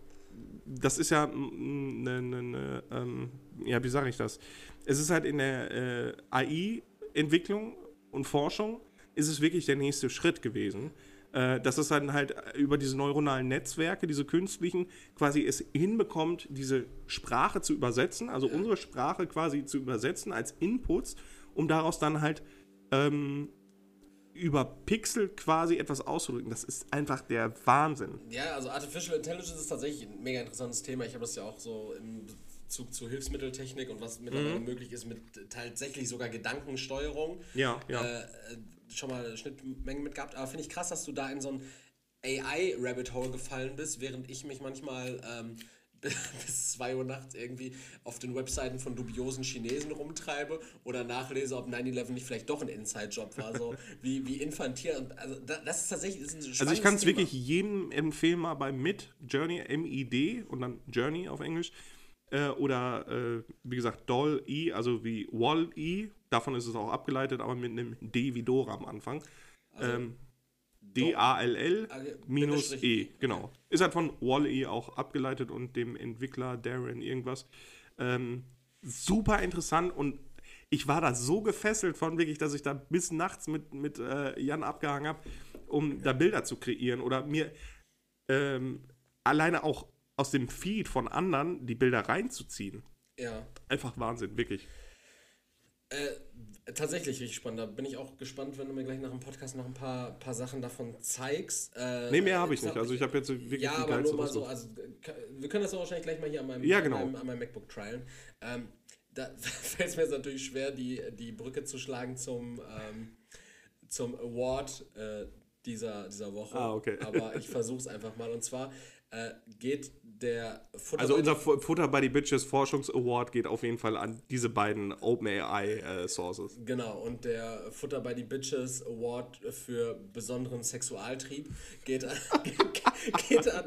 das ist ja eine, ne, ne, ähm, ja, wie sage ich das? Es ist halt in der äh, AI-Entwicklung und Forschung ist es wirklich der nächste Schritt gewesen. Äh, dass es dann halt über diese neuronalen Netzwerke, diese künstlichen, quasi es hinbekommt, diese Sprache zu übersetzen, also unsere Sprache quasi zu übersetzen als Inputs, um daraus dann halt ähm, über Pixel quasi etwas auszudrücken. Das ist einfach der Wahnsinn. Ja, also Artificial Intelligence ist tatsächlich ein mega interessantes Thema. Ich habe das ja auch so im Bezug zu Hilfsmitteltechnik und was mittlerweile möglich ist mit tatsächlich sogar Gedankensteuerung. Ja, ja. Äh, äh, schon mal Schnittmengen mit gehabt. Aber finde ich krass, dass du da in so ein AI-Rabbit Hole gefallen bist, während ich mich manchmal ähm, bis 2 Uhr nachts irgendwie auf den Webseiten von dubiosen Chinesen rumtreibe oder nachlese, ob 9-11 nicht vielleicht doch ein Inside-Job war. So wie, wie infantil. Und Also da, das ist tatsächlich ist ein Also ich kann es wirklich jedem empfehlen, mal bei Mid Journey, M-I-D und dann Journey auf Englisch. Äh, oder äh, wie gesagt, Doll E, also wie Wall E, davon ist es auch abgeleitet, aber mit einem D wie Dora am Anfang. ähm, D-A-L-L Also, minus Bindestrich E, genau. Ist halt von Wall E auch abgeleitet und dem Entwickler Darren irgendwas. Ähm, super interessant und ich war da so gefesselt von wirklich, dass ich da bis nachts mit, mit äh, Jan abgehangen habe, um da Bilder zu kreieren oder mir ähm, alleine auch aus dem Feed von anderen die Bilder reinzuziehen. Ja. Einfach Wahnsinn, wirklich. Äh, tatsächlich richtig spannend. Da bin ich auch gespannt, wenn du mir gleich nach dem Podcast noch ein paar, paar Sachen davon zeigst. Äh, Nee, mehr habe ich nicht. Also ich habe jetzt wirklich Ja, die aber nur mal so, also wir können das auch wahrscheinlich gleich mal hier an meinem, Ja, an genau. meinem, an meinem MacBook trialen. Ähm, da fällt es mir jetzt natürlich schwer, die, die Brücke zu schlagen zum, ähm, zum Award äh, dieser, dieser Woche. Ah, okay. Aber ich versuche es einfach mal. Und zwar äh, geht der Futter Also unser Fu- Futter by the Bitches Forschungs Award geht auf jeden Fall an diese beiden OpenAI äh, Sources. Genau, und der Futter by the Bitches Award für besonderen Sexualtrieb geht, an, geht, an,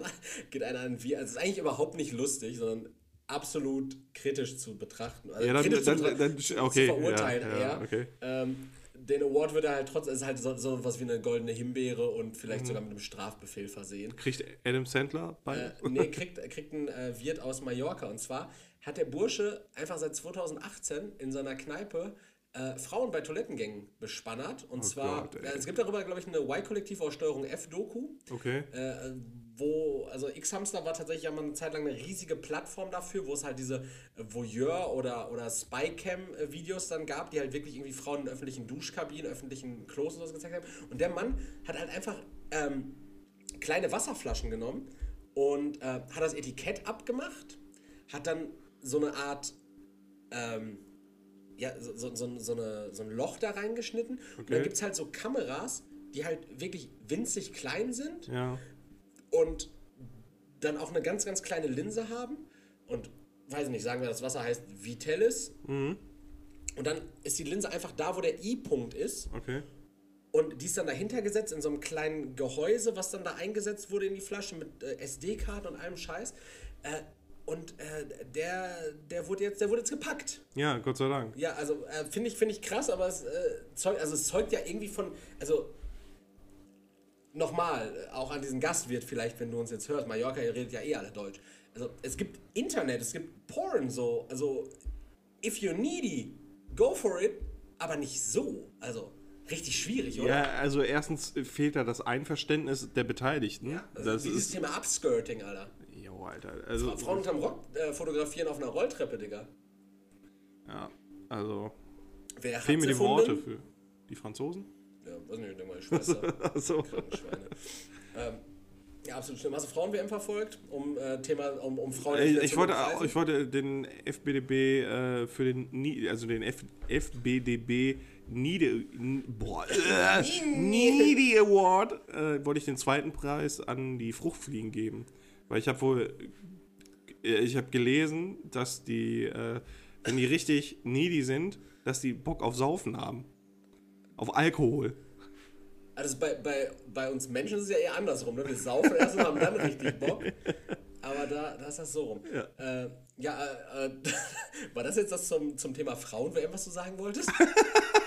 geht an, an wir. Also es ist eigentlich überhaupt nicht lustig, sondern absolut kritisch zu betrachten. Also Ja, dann- kritisch dann- zu, dann- zu okay, verurteilen ja, ja, eher. okay. Ähm, den Award wird er halt trotzdem, es ist halt so, so was wie eine goldene Himbeere und vielleicht sogar mit einem Strafbefehl versehen. Kriegt Adam Sandler bei? Äh, nee, kriegt, kriegt ein äh, Wirt aus Mallorca. Und zwar hat der Bursche einfach seit 2018 in seiner Kneipe äh, Frauen bei Toilettengängen bespannert. Und zwar, Gott, äh, es gibt darüber, glaube ich, eine Y-Kollektivaussteuerung F-Doku. Okay. Äh, wo, also X-Hamster war tatsächlich ja mal eine Zeit lang eine riesige Plattform dafür, wo es halt diese äh, Voyeur- oder, oder Spycam-Videos dann gab, die halt wirklich irgendwie Frauen in öffentlichen Duschkabinen, öffentlichen Klos und sowas gezeigt haben. Und der Mann hat halt einfach ähm, kleine Wasserflaschen genommen und äh, hat das Etikett abgemacht, hat dann so eine Art, ähm, ja, so, so, so, so, eine, so ein Loch da reingeschnitten. Und dann Okay. gibt es halt so Kameras, die halt wirklich winzig klein sind Ja. und dann auch eine ganz, ganz kleine Linse haben. Und weiß ich nicht, sagen wir, das Wasser heißt Vitellis. Mhm. Und dann ist die Linse einfach da, wo der I-Punkt ist. Okay. Und die ist dann dahinter gesetzt in so einem kleinen Gehäuse, was dann da eingesetzt wurde in die Flasche mit äh, SD-Karten und allem Scheiß. Äh, und äh, der, der, wurde jetzt, der wurde jetzt gepackt. Ja, Gott sei Dank. Ja, also äh, finde ich, find ich krass, aber es, äh, zeugt, also es zeugt ja irgendwie von, also nochmal, äh, auch an diesen Gastwirt vielleicht, wenn du uns jetzt hörst, Mallorca, ihr redet ja eh alle Deutsch. Also es gibt Internet, es gibt Porn so, also if you're needy, go for it, aber nicht so. Also richtig schwierig, oder? Ja, also erstens fehlt da das Einverständnis der Beteiligten. Also das dieses ist. Thema Upskirting, Alter. Jo, Alter. Also, Frauen unterm Rock äh, fotografieren auf einer Rolltreppe, Digga. ja, also. Wer Fehlen mir die erfunden? Worte für. Die Franzosen? Ja, weiß nicht, ich denke mal, die Schwester. Schweine. ähm, ja, absolut schlimm. Hast du Frauen-WM verfolgt? Um äh, Thema, um, um Frauen Ich, wieder ich, wollte, ich wollte den FBDB äh, für den also den F, FBDB Needy, boah, äh, Needy Award äh, wollte ich den zweiten Preis an die Fruchtfliegen geben. Weil ich habe wohl, äh, ich habe gelesen, dass die, äh, wenn die richtig needy sind, dass die Bock auf Saufen haben. Auf Alkohol. Also bei, bei, bei uns Menschen ist es ja eher andersrum. Ne? Wir saufen erst und haben dann richtig Bock. Aber da, da ist das so rum. Ja, äh, ja äh, äh war das jetzt das zum, zum Thema Frauen-WM, was du sagen wolltest?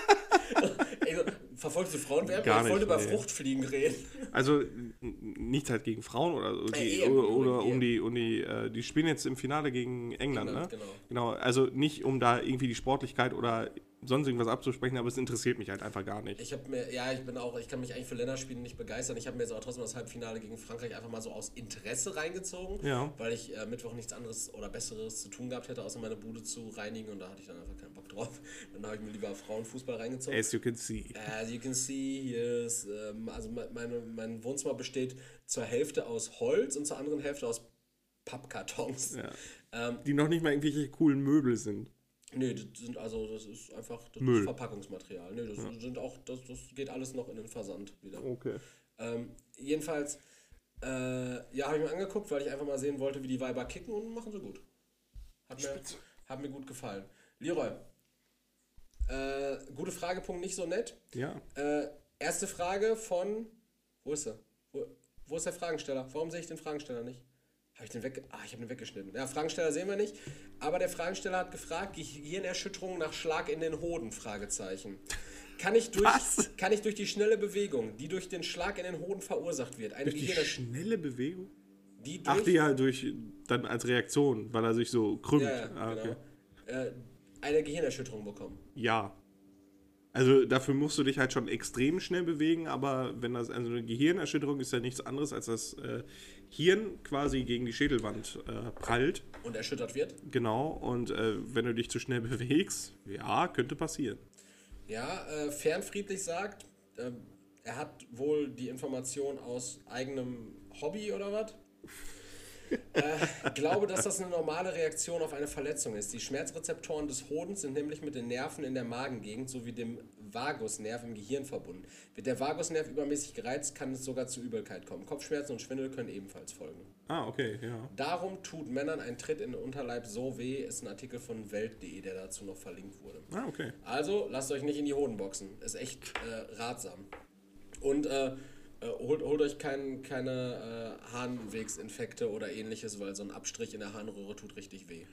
Ey, verfolgst du Frauenwerben? Gar ich wollte über nee. Fruchtfliegen reden. Also nichts halt gegen Frauen oder, so, die, EM, oder, oder um die, um die, äh, die spielen jetzt im Finale gegen England, England, ne? genau. Genau, also nicht um da irgendwie die Sportlichkeit oder sonst irgendwas abzusprechen, aber es interessiert mich halt einfach gar nicht. Ich habe mir, ja, ich bin auch, ich kann mich eigentlich für Länderspiele nicht begeistern. Ich habe mir jetzt aber trotzdem das Halbfinale gegen Frankreich einfach mal so aus Interesse reingezogen, Ja. weil ich äh, Mittwoch nichts anderes oder Besseres zu tun gehabt hätte, außer meine Bude zu reinigen und da hatte ich dann einfach keinen Bock drauf. Dann habe ich mir lieber Frauenfußball reingezogen. As you can see. As you can see, hier ist, ähm, also me- meine, mein Wohnzimmer besteht zur Hälfte aus Holz und zur anderen Hälfte aus Pappkartons. Ja. Ähm, Die noch nicht mal irgendwelche coolen Möbel sind. Nee, das sind also, das ist einfach das Müll. ist Verpackungsmaterial. Nee, das sind auch, das, das geht alles noch in den Versand wieder. Okay. Ähm, jedenfalls, äh, ja, habe ich mir angeguckt, weil ich einfach mal sehen wollte, wie die Weiber kicken und machen sie gut. Hat mir, hat mir gut gefallen. Leroy, äh, gute Fragepunkt, nicht so nett. Ja. Äh, erste Frage von. Wo ist er? Wo, wo ist der Fragensteller? Warum sehe ich den Fragensteller nicht? Habe ich den weg? Ah, ich habe den weggeschnitten. Ja, Fragensteller sehen wir nicht. Aber der Fragensteller hat gefragt: Gehirnerschütterung nach Schlag in den Hoden? Fragezeichen. Kann ich durch, Was? kann ich durch die schnelle Bewegung, die durch den Schlag in den Hoden verursacht wird, eine Durch die schnelle Bewegung? die durch, Ach, die ja durch, dann als Reaktion, weil er sich so krümmt. ja, ja, ah, okay. genau, äh, eine Gehirnerschütterung bekommen? Ja. Also dafür musst du dich halt schon extrem schnell bewegen, aber wenn das, also eine Gehirnerschütterung ist ja nichts anderes, als das äh, Hirn quasi gegen die Schädelwand äh, prallt. Und erschüttert wird? Genau. Und äh, wenn du dich zu schnell bewegst, ja, könnte passieren. Ja, äh, Fernfriedlich sagt, äh, er hat wohl die Information aus eigenem Hobby oder was? Äh, glaube, dass das eine normale Reaktion auf eine Verletzung ist. Die Schmerzrezeptoren des Hodens sind nämlich mit den Nerven in der Magengegend sowie dem Vagusnerv im Gehirn verbunden. Wird der Vagusnerv übermäßig gereizt, kann es sogar zu Übelkeit kommen. Kopfschmerzen und Schwindel können ebenfalls folgen. Ah, okay, ja. Darum tut Männern ein Tritt in den Unterleib so weh, ist ein Artikel von Welt.de, der dazu noch verlinkt wurde. Ah, okay. Also lasst euch nicht in die Hoden boxen. Ist echt äh, ratsam. Und äh, äh, holt, holt euch kein, keine äh, Harnwegsinfekte oder ähnliches, weil so ein Abstrich in der Harnröhre tut richtig weh.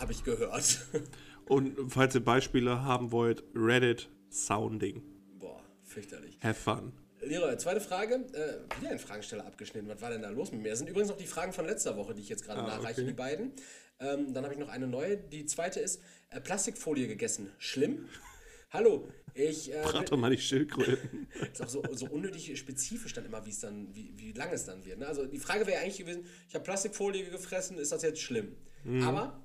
Habe ich gehört. Und falls ihr Beispiele haben wollt, Reddit Sounding. Boah, fürchterlich. Have fun. Leroy, zweite Frage. Äh, wieder ein Fragensteller abgeschnitten. Was war denn da los mit mir? Das sind übrigens noch die Fragen von letzter Woche, die ich jetzt gerade Ah, nachreiche, okay. die beiden. Ähm, dann habe ich noch eine neue. Die zweite ist äh, Plastikfolie gegessen. Schlimm? Hallo, ich äh, Frag doch mal die Schildkröten. ist auch so, so unnötig spezifisch dann immer, wie es dann, wie, wie lang es dann wird. Ne? Also die Frage wäre eigentlich gewesen, ich habe Plastikfolie gefressen, ist das jetzt schlimm? Aber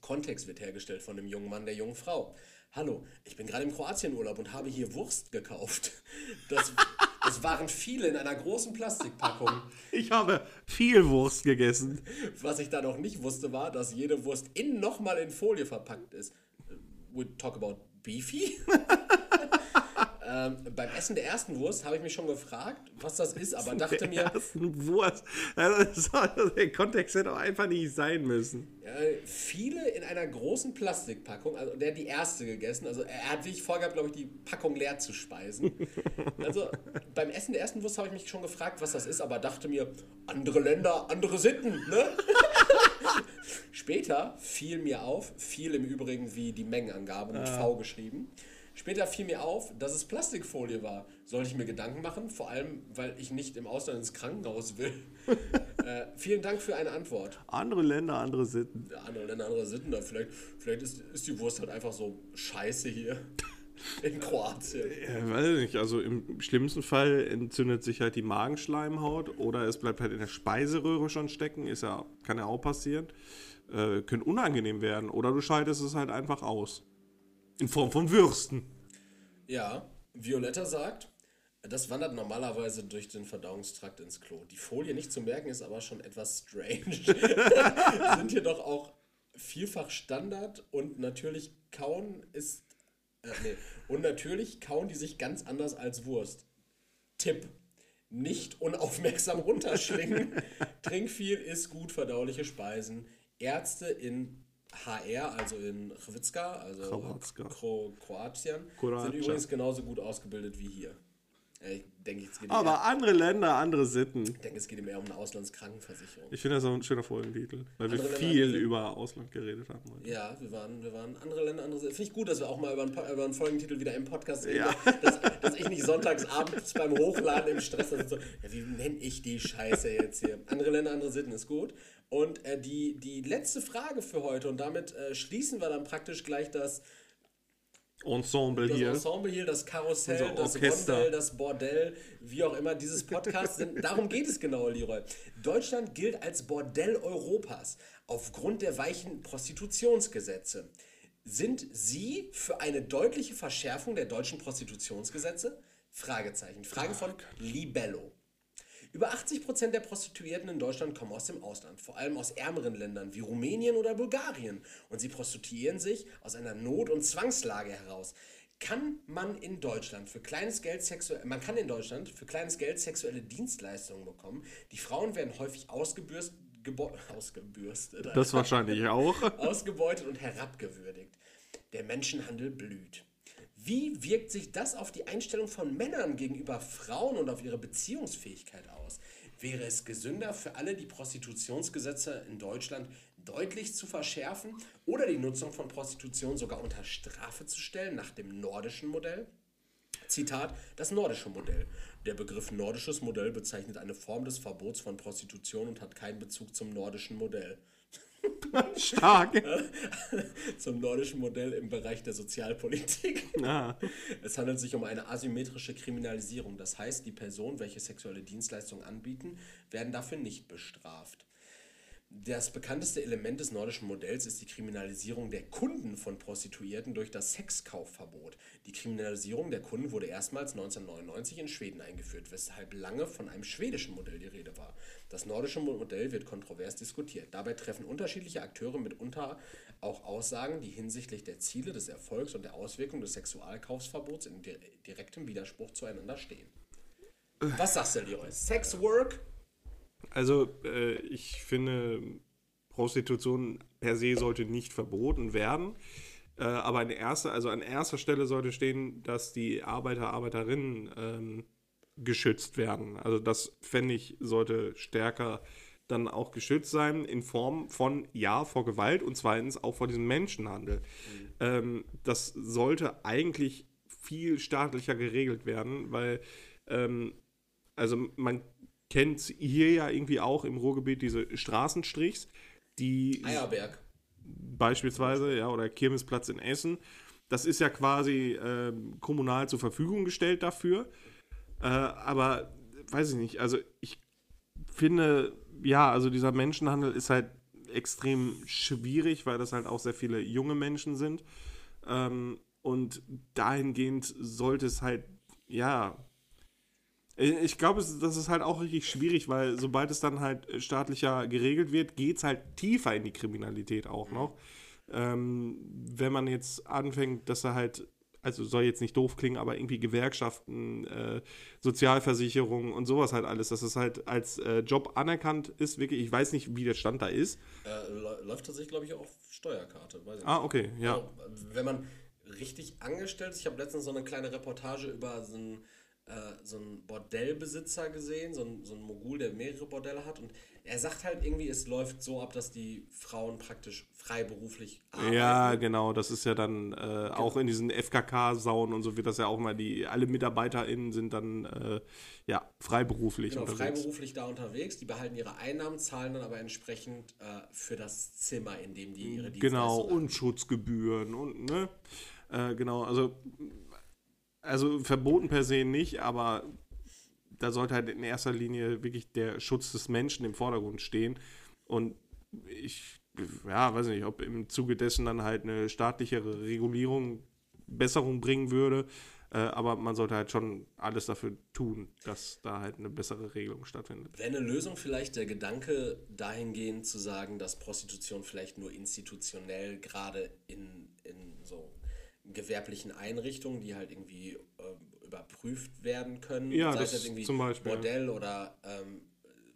Kontext wird hergestellt von dem jungen Mann, der jungen Frau. Hallo, ich bin gerade im Kroatienurlaub und habe hier Wurst gekauft. Das, das waren viele in einer großen Plastikpackung. Ich habe viel Wurst gegessen. Was ich da noch nicht wusste, war, dass jede Wurst innen nochmal in Folie verpackt ist. We talk about beefy? ähm, beim Essen der ersten Wurst habe ich mich schon gefragt, was das ist, aber dachte mir, Ersten Wurst. Also, der Kontext hätte auch einfach nicht sein müssen. äh, viele in einer großen Plastikpackung, also der hat die erste gegessen, also er hat wirklich vorgehabt, glaube ich, die Packung leer zu speisen. Also beim Essen der ersten Wurst habe ich mich schon gefragt, was das ist, aber dachte mir, andere Länder, andere Sitten, ne? Später fiel mir auf, fiel im Übrigen wie die Mengenangabe mit V geschrieben. Später fiel mir auf, dass es Plastikfolie war. Sollte ich mir Gedanken machen, vor allem, weil ich nicht im Ausland ins Krankenhaus will. äh, vielen Dank für eine Antwort. Andere Länder, andere Sitten. Andere Länder, andere Sitten. Da vielleicht vielleicht ist, ist die Wurst halt einfach so scheiße hier in Kroatien. Ja, weiß nicht. Also im schlimmsten Fall entzündet sich halt die Magenschleimhaut oder es bleibt halt in der Speiseröhre schon stecken. Ist ja, kann ja auch passieren. Äh, könnte unangenehm werden. Oder du scheidest es halt einfach aus. In Form von Würsten. Ja, Violetta sagt, das wandert normalerweise durch den Verdauungstrakt ins Klo. Die Folie nicht zu merken ist aber schon etwas strange. Sind jedoch auch vielfach Standard und natürlich kauen ist Äh, nee. Und natürlich kauen die sich ganz anders als Wurst. Tipp. Nicht unaufmerksam runterschlingen. Trink viel, isst gut verdauliche Speisen. Ärzte in HR, also in Hrvatska, also Kroatien. sind übrigens genauso gut ausgebildet wie hier. Äh, Ich denke, es geht Aber eher, andere Länder, andere Sitten. ich denke, es geht ihm eher um eine Auslandskrankenversicherung. Ich finde das auch ein schöner Folgentitel, weil wir Andere Länder, viel andere- über Ausland geredet haben. heute. Ja, wir waren, wir waren andere Länder, andere Finde ich gut, dass wir auch mal über einen, über einen Folgentitel wieder im Podcast reden. Ja. Dass, dass ich nicht sonntags abends beim Hochladen im Stress sitze. So, ja, wie nenne ich die Scheiße jetzt hier? Andere Länder, andere Sitten ist gut. Und äh, die, die letzte Frage für heute, und damit äh, schließen wir dann praktisch gleich das, Ensemble das hier. Ensemble hier, das Karussell, das. Rondell, das Bordell, wie auch immer dieses Podcast sind. Darum geht es genau, Leroy. Deutschland gilt als Bordell Europas aufgrund der weichen Prostitutionsgesetze. Sind Sie für eine deutliche Verschärfung der deutschen Prostitutionsgesetze? Fragezeichen. Frage von Libello. Über 80% der Prostituierten in Deutschland kommen aus dem Ausland, vor allem aus ärmeren Ländern wie Rumänien oder Bulgarien. Und sie prostituieren sich aus einer Not- und Zwangslage heraus. Kann man in Deutschland für kleines Geld sexuell, man kann in Deutschland für kleines Geld sexuelle Dienstleistungen bekommen. Die Frauen werden häufig ausgebürst, gebo- ausgebürstet, Das wahrscheinlich auch. ausgebeutet und herabgewürdigt. Der Menschenhandel blüht. Wie wirkt sich das auf die Einstellung von Männern gegenüber Frauen und auf ihre Beziehungsfähigkeit aus? Wäre es gesünder für alle, die Prostitutionsgesetze in Deutschland deutlich zu verschärfen oder die Nutzung von Prostitution sogar unter Strafe zu stellen nach dem nordischen Modell? Zitat, das nordische Modell. Der Begriff nordisches Modell bezeichnet eine Form des Verbots von Prostitution und hat keinen Bezug zum nordischen Modell. Stark. Zum nordischen Modell im Bereich der Sozialpolitik. Ja. Es handelt sich um eine asymmetrische Kriminalisierung. Das heißt, die Personen, welche sexuelle Dienstleistungen anbieten, werden dafür nicht bestraft. Das bekannteste Element des nordischen Modells ist die Kriminalisierung der Kunden von Prostituierten durch das Sexkaufverbot. Die Kriminalisierung der Kunden wurde erstmals 1999 in Schweden eingeführt, weshalb lange von einem schwedischen Modell die Rede war. Das nordische Modell wird kontrovers diskutiert. Dabei treffen unterschiedliche Akteure mitunter auch Aussagen, die hinsichtlich der Ziele, des Erfolgs und der Auswirkungen des Sexualkaufsverbots in di- direktem Widerspruch zueinander stehen. Was sagst du, Leroy? Sexwork? Also, äh, ich finde, Prostitution per se sollte nicht verboten werden. Äh, aber an erster, also an erster Stelle sollte stehen, dass die Arbeiter, Arbeiterinnen ähm, geschützt werden. Also das fände ich, sollte stärker dann auch geschützt sein in Form von, ja, vor Gewalt und zweitens auch vor diesem Menschenhandel. Ähm, das sollte eigentlich viel staatlicher geregelt werden, weil ähm, also man kennt hier ja irgendwie auch im Ruhrgebiet diese Straßenstrichs, die Eierberg. beispielsweise, ja, oder Kirmesplatz in Essen. Das ist ja quasi ähm, kommunal zur Verfügung gestellt dafür. Äh, aber weiß ich nicht, also ich finde, ja, also dieser Menschenhandel ist halt extrem schwierig, weil das halt auch sehr viele junge Menschen sind. Ähm, und dahingehend sollte es halt, ja, ich glaube, das ist halt auch richtig schwierig, weil sobald es dann halt staatlicher geregelt wird, geht es halt tiefer in die Kriminalität auch noch. Ähm, wenn man jetzt anfängt, dass er halt, also soll jetzt nicht doof klingen, aber irgendwie Gewerkschaften, äh, Sozialversicherungen und sowas halt alles, dass es halt als äh, Job anerkannt ist, wirklich, ich weiß nicht, wie der Stand da ist. Äh, lä- läuft tatsächlich, glaube ich, auch auf Steuerkarte. Weiß ich Ah, okay, ja. Also, wenn man richtig angestellt ist, ich habe letztens so eine kleine Reportage über so einen, äh, so einen Bordellbesitzer gesehen, so einen, so einen Mogul, der mehrere Bordelle hat. Und er sagt halt irgendwie, es läuft so ab, dass die Frauen praktisch freiberuflich arbeiten. Ja, genau, das ist ja dann äh, auch in diesen FKK-Saunen und so wird das ja auch mal, die alle MitarbeiterInnen sind dann äh, ja freiberuflich Genau, unterwegs. freiberuflich da unterwegs. Die behalten ihre Einnahmen, zahlen dann aber entsprechend äh, für das Zimmer, in dem die ihre Genau, Dienstleistung und Schutzgebühren und ne? Äh, genau, also, also verboten per se nicht, aber da sollte halt in erster Linie wirklich der Schutz des Menschen im Vordergrund stehen. Und ich, ja, weiß nicht, ob im Zuge dessen dann halt eine staatlichere Regulierung Besserung bringen würde. Äh, aber man sollte halt schon alles dafür tun, dass da halt eine bessere Regelung stattfindet. Wäre eine Lösung vielleicht der Gedanke dahingehend zu sagen, dass Prostitution vielleicht nur institutionell gerade in, in so gewerblichen Einrichtungen, die halt irgendwie äh, überprüft werden können. Ja, Sei das es jetzt irgendwie zum Beispiel, ja. Bordell oder, ähm,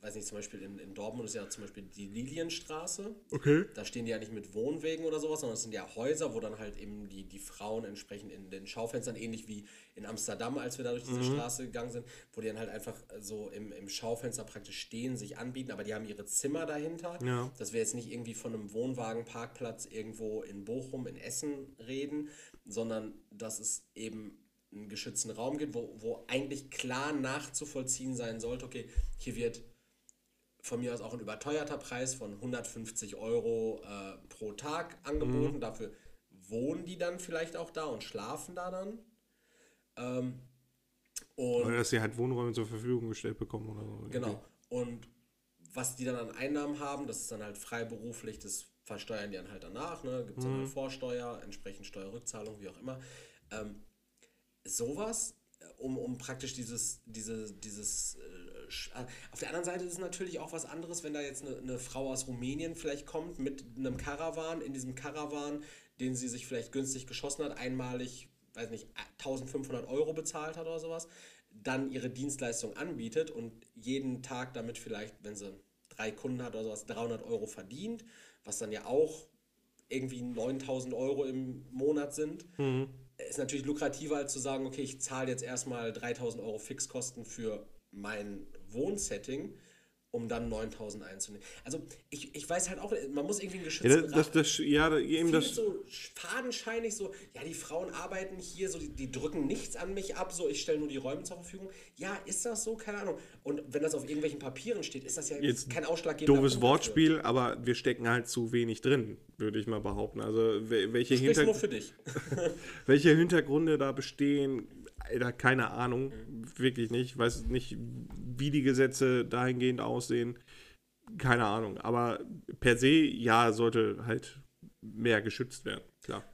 weiß nicht, zum Beispiel in, in Dortmund ist ja zum Beispiel die Lilienstraße. Okay. Da stehen die ja nicht mit Wohnwegen oder sowas, sondern es sind ja Häuser, wo dann halt eben die, die Frauen entsprechend in den Schaufenstern, ähnlich wie in Amsterdam, als wir da durch diese Mhm. Straße gegangen sind, wo die dann halt einfach so im, im Schaufenster praktisch stehen, sich anbieten, aber die haben ihre Zimmer dahinter. Ja. Dass wir jetzt nicht irgendwie von einem Wohnwagenparkplatz irgendwo in Bochum, in Essen reden, sondern dass es eben einen geschützten Raum gibt, wo, wo eigentlich klar nachzuvollziehen sein sollte, okay, hier wird von mir aus auch ein überteuerter Preis von 150 Euro äh, pro Tag angeboten. Dafür wohnen die dann vielleicht auch da und schlafen da dann. Ähm, und Oder dass sie halt Wohnräume zur Verfügung gestellt bekommen oder so. Genau. Und was die dann an Einnahmen haben, das ist dann halt freiberuflich, das versteuern die dann halt danach, ne? Gibt es dann halt Vorsteuer, entsprechend Steuerrückzahlung, wie auch immer. Ähm, sowas, äh, um, um praktisch dieses, diese, dieses äh, äh, auf der anderen Seite ist es natürlich auch was anderes, wenn da jetzt eine, eine Frau aus Rumänien vielleicht kommt mit einem Karawan, in diesem Karawan, den sie sich vielleicht günstig geschossen hat, einmalig, weiß nicht, 1500 Euro bezahlt hat oder sowas, dann ihre Dienstleistung anbietet und jeden Tag damit vielleicht, wenn sie drei Kunden hat oder sowas, 300 Euro verdient, was dann ja auch irgendwie 9000 Euro im Monat sind, ist natürlich lukrativer als zu sagen, okay, ich zahle jetzt erstmal 3000 Euro Fixkosten für mein Wohnsetting, um dann 9000 einzunehmen. Also ich, ich weiß halt auch, man muss irgendwie einen Ja, geschützten das, das, das, ja, eben das. so fadenscheinig so, ja, die Frauen arbeiten hier, so, die, die drücken nichts an mich ab, so, ich stelle nur die Räume zur Verfügung. Ja, ist das so? Keine Ahnung. Und wenn das auf irgendwelchen Papieren steht, ist das ja Jetzt kein ausschlaggebender Doofes Punkt dafür. Wortspiel, aber wir stecken halt zu wenig drin, würde ich mal behaupten. Also wel- welche, Sprichst Hinter nur für dich. welche Hintergründe da bestehen, Alter, keine Ahnung, wirklich nicht. Ich weiß nicht, wie die Gesetze dahingehend aussehen. Keine Ahnung. Aber per se, ja, sollte halt mehr geschützt werden, klar.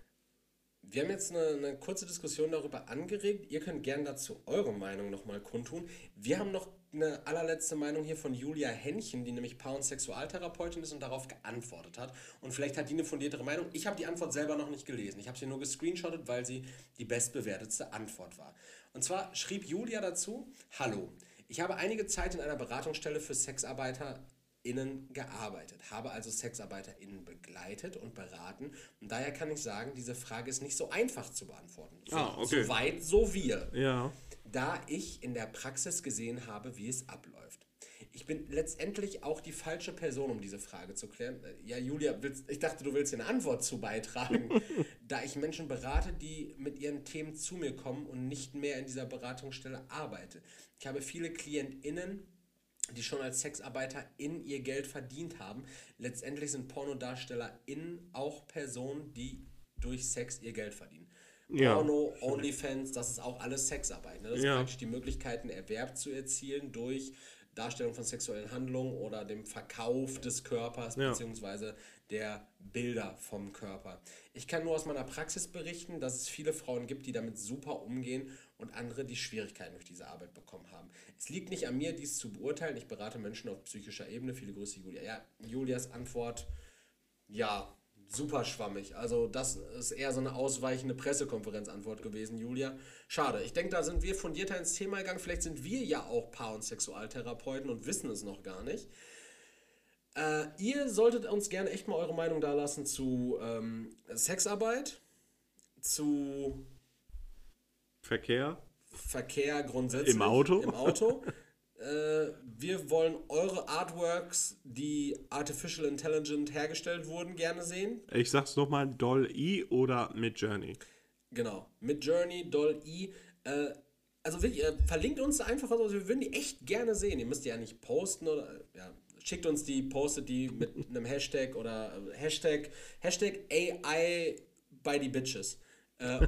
Wir haben jetzt eine, eine kurze Diskussion darüber angeregt. Ihr könnt gerne dazu eure Meinung nochmal kundtun. Wir haben noch eine allerletzte Meinung hier von Julia Henchen, die nämlich Paar- und Sexualtherapeutin ist und darauf geantwortet hat. Und vielleicht hat die eine fundiertere Meinung. Ich habe die Antwort selber noch nicht gelesen. Ich habe sie nur gescreenshottet, weil sie die bestbewertetste Antwort war. Und zwar schrieb Julia dazu, Hallo, ich habe einige Zeit in einer Beratungsstelle für Sexarbeiter innen gearbeitet, habe also SexarbeiterInnen begleitet und beraten und daher kann ich sagen, diese Frage ist nicht so einfach zu beantworten. So, Ah, okay. so weit, so wir. Ja. Da ich in der Praxis gesehen habe, wie es abläuft. Ich bin letztendlich auch die falsche Person, um diese Frage zu klären. Ja, Julia, willst, ich dachte, du willst hier eine Antwort zu beitragen. da ich Menschen berate, die mit ihren Themen zu mir kommen und nicht mehr in dieser Beratungsstelle arbeite. Ich habe viele KlientInnen, die schon als Sexarbeiter in ihr Geld verdient haben. Letztendlich sind PornodarstellerInnen auch Personen, die durch Sex ihr Geld verdienen. Ja. Porno, Onlyfans, das ist auch alles Sexarbeit. Ne? Das Ja. ist praktisch die Möglichkeit, einen Erwerb zu erzielen durch Darstellung von sexuellen Handlungen oder dem Verkauf des Körpers Ja. beziehungsweise der Bilder vom Körper. Ich kann nur aus meiner Praxis berichten, dass es viele Frauen gibt, die damit super umgehen und andere, die Schwierigkeiten durch diese Arbeit bekommen haben. Es liegt nicht an mir, dies zu beurteilen. Ich berate Menschen auf psychischer Ebene. Viele Grüße, Julia. Ja, Julias Antwort, ja, super schwammig. Also das ist eher so eine ausweichende Pressekonferenzantwort gewesen, Julia. Schade. Ich denke, da sind wir fundierter ins Thema gegangen. Vielleicht sind wir ja auch Paar- und Sexualtherapeuten und wissen es noch gar nicht. Äh, ihr solltet uns gerne echt mal eure Meinung da lassen zu ähm, Sexarbeit, zu Verkehr. Verkehr grundsätzlich. Im Auto? Im Auto. äh, wir wollen eure Artworks, die artificial intelligent hergestellt wurden, gerne sehen. Ich sag's nochmal, Doll-E oder mit Journey. Genau. Mit Journey, Doll E. Äh, also wirklich, äh, verlinkt uns einfach, also wir würden die echt gerne sehen. Ihr müsst die ja nicht posten oder äh, ja, schickt uns die, postet die mit einem Hashtag oder äh, Hashtag, Hashtag AI by the Bitches. Äh,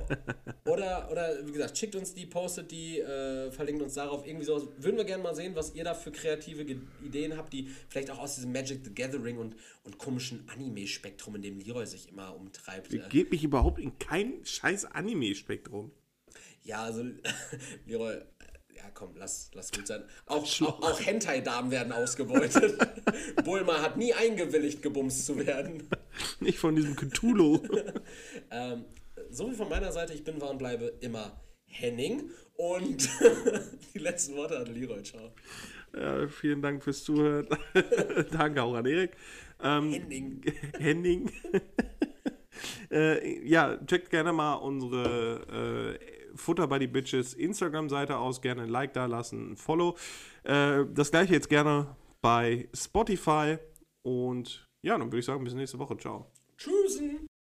oder, oder wie gesagt, schickt uns die, postet die, äh, verlinkt uns darauf, irgendwie sowas. Würden wir gerne mal sehen, was ihr da für kreative Ge Ideen habt, die vielleicht auch aus diesem Magic the Gathering und, und komischen Anime-Spektrum, in dem Leroy sich immer umtreibt. Äh, Geht mich überhaupt in kein scheiß Anime-Spektrum. Ja, also Leroy, äh, ja komm, lass, lass gut sein. Auch, auch, auch Hentai-Damen werden ausgebeutet. Bulma hat nie eingewilligt, gebumst zu werden. Nicht von diesem Cthulhu. Ähm, so viel von meiner Seite. Ich bin, war und bleibe immer Henning. Und die letzten Worte an Leroy. Ciao. Ja, vielen Dank fürs Zuhören. Danke auch an Erik. Ähm, Henning. Henning. äh, ja, checkt gerne mal unsere äh, Futter by the Bitches Instagram-Seite aus. Gerne ein Like da lassen, ein Follow. Äh, das gleiche jetzt gerne bei Spotify. Und ja, dann würde ich sagen, bis nächste Woche. Ciao. Tschüssen.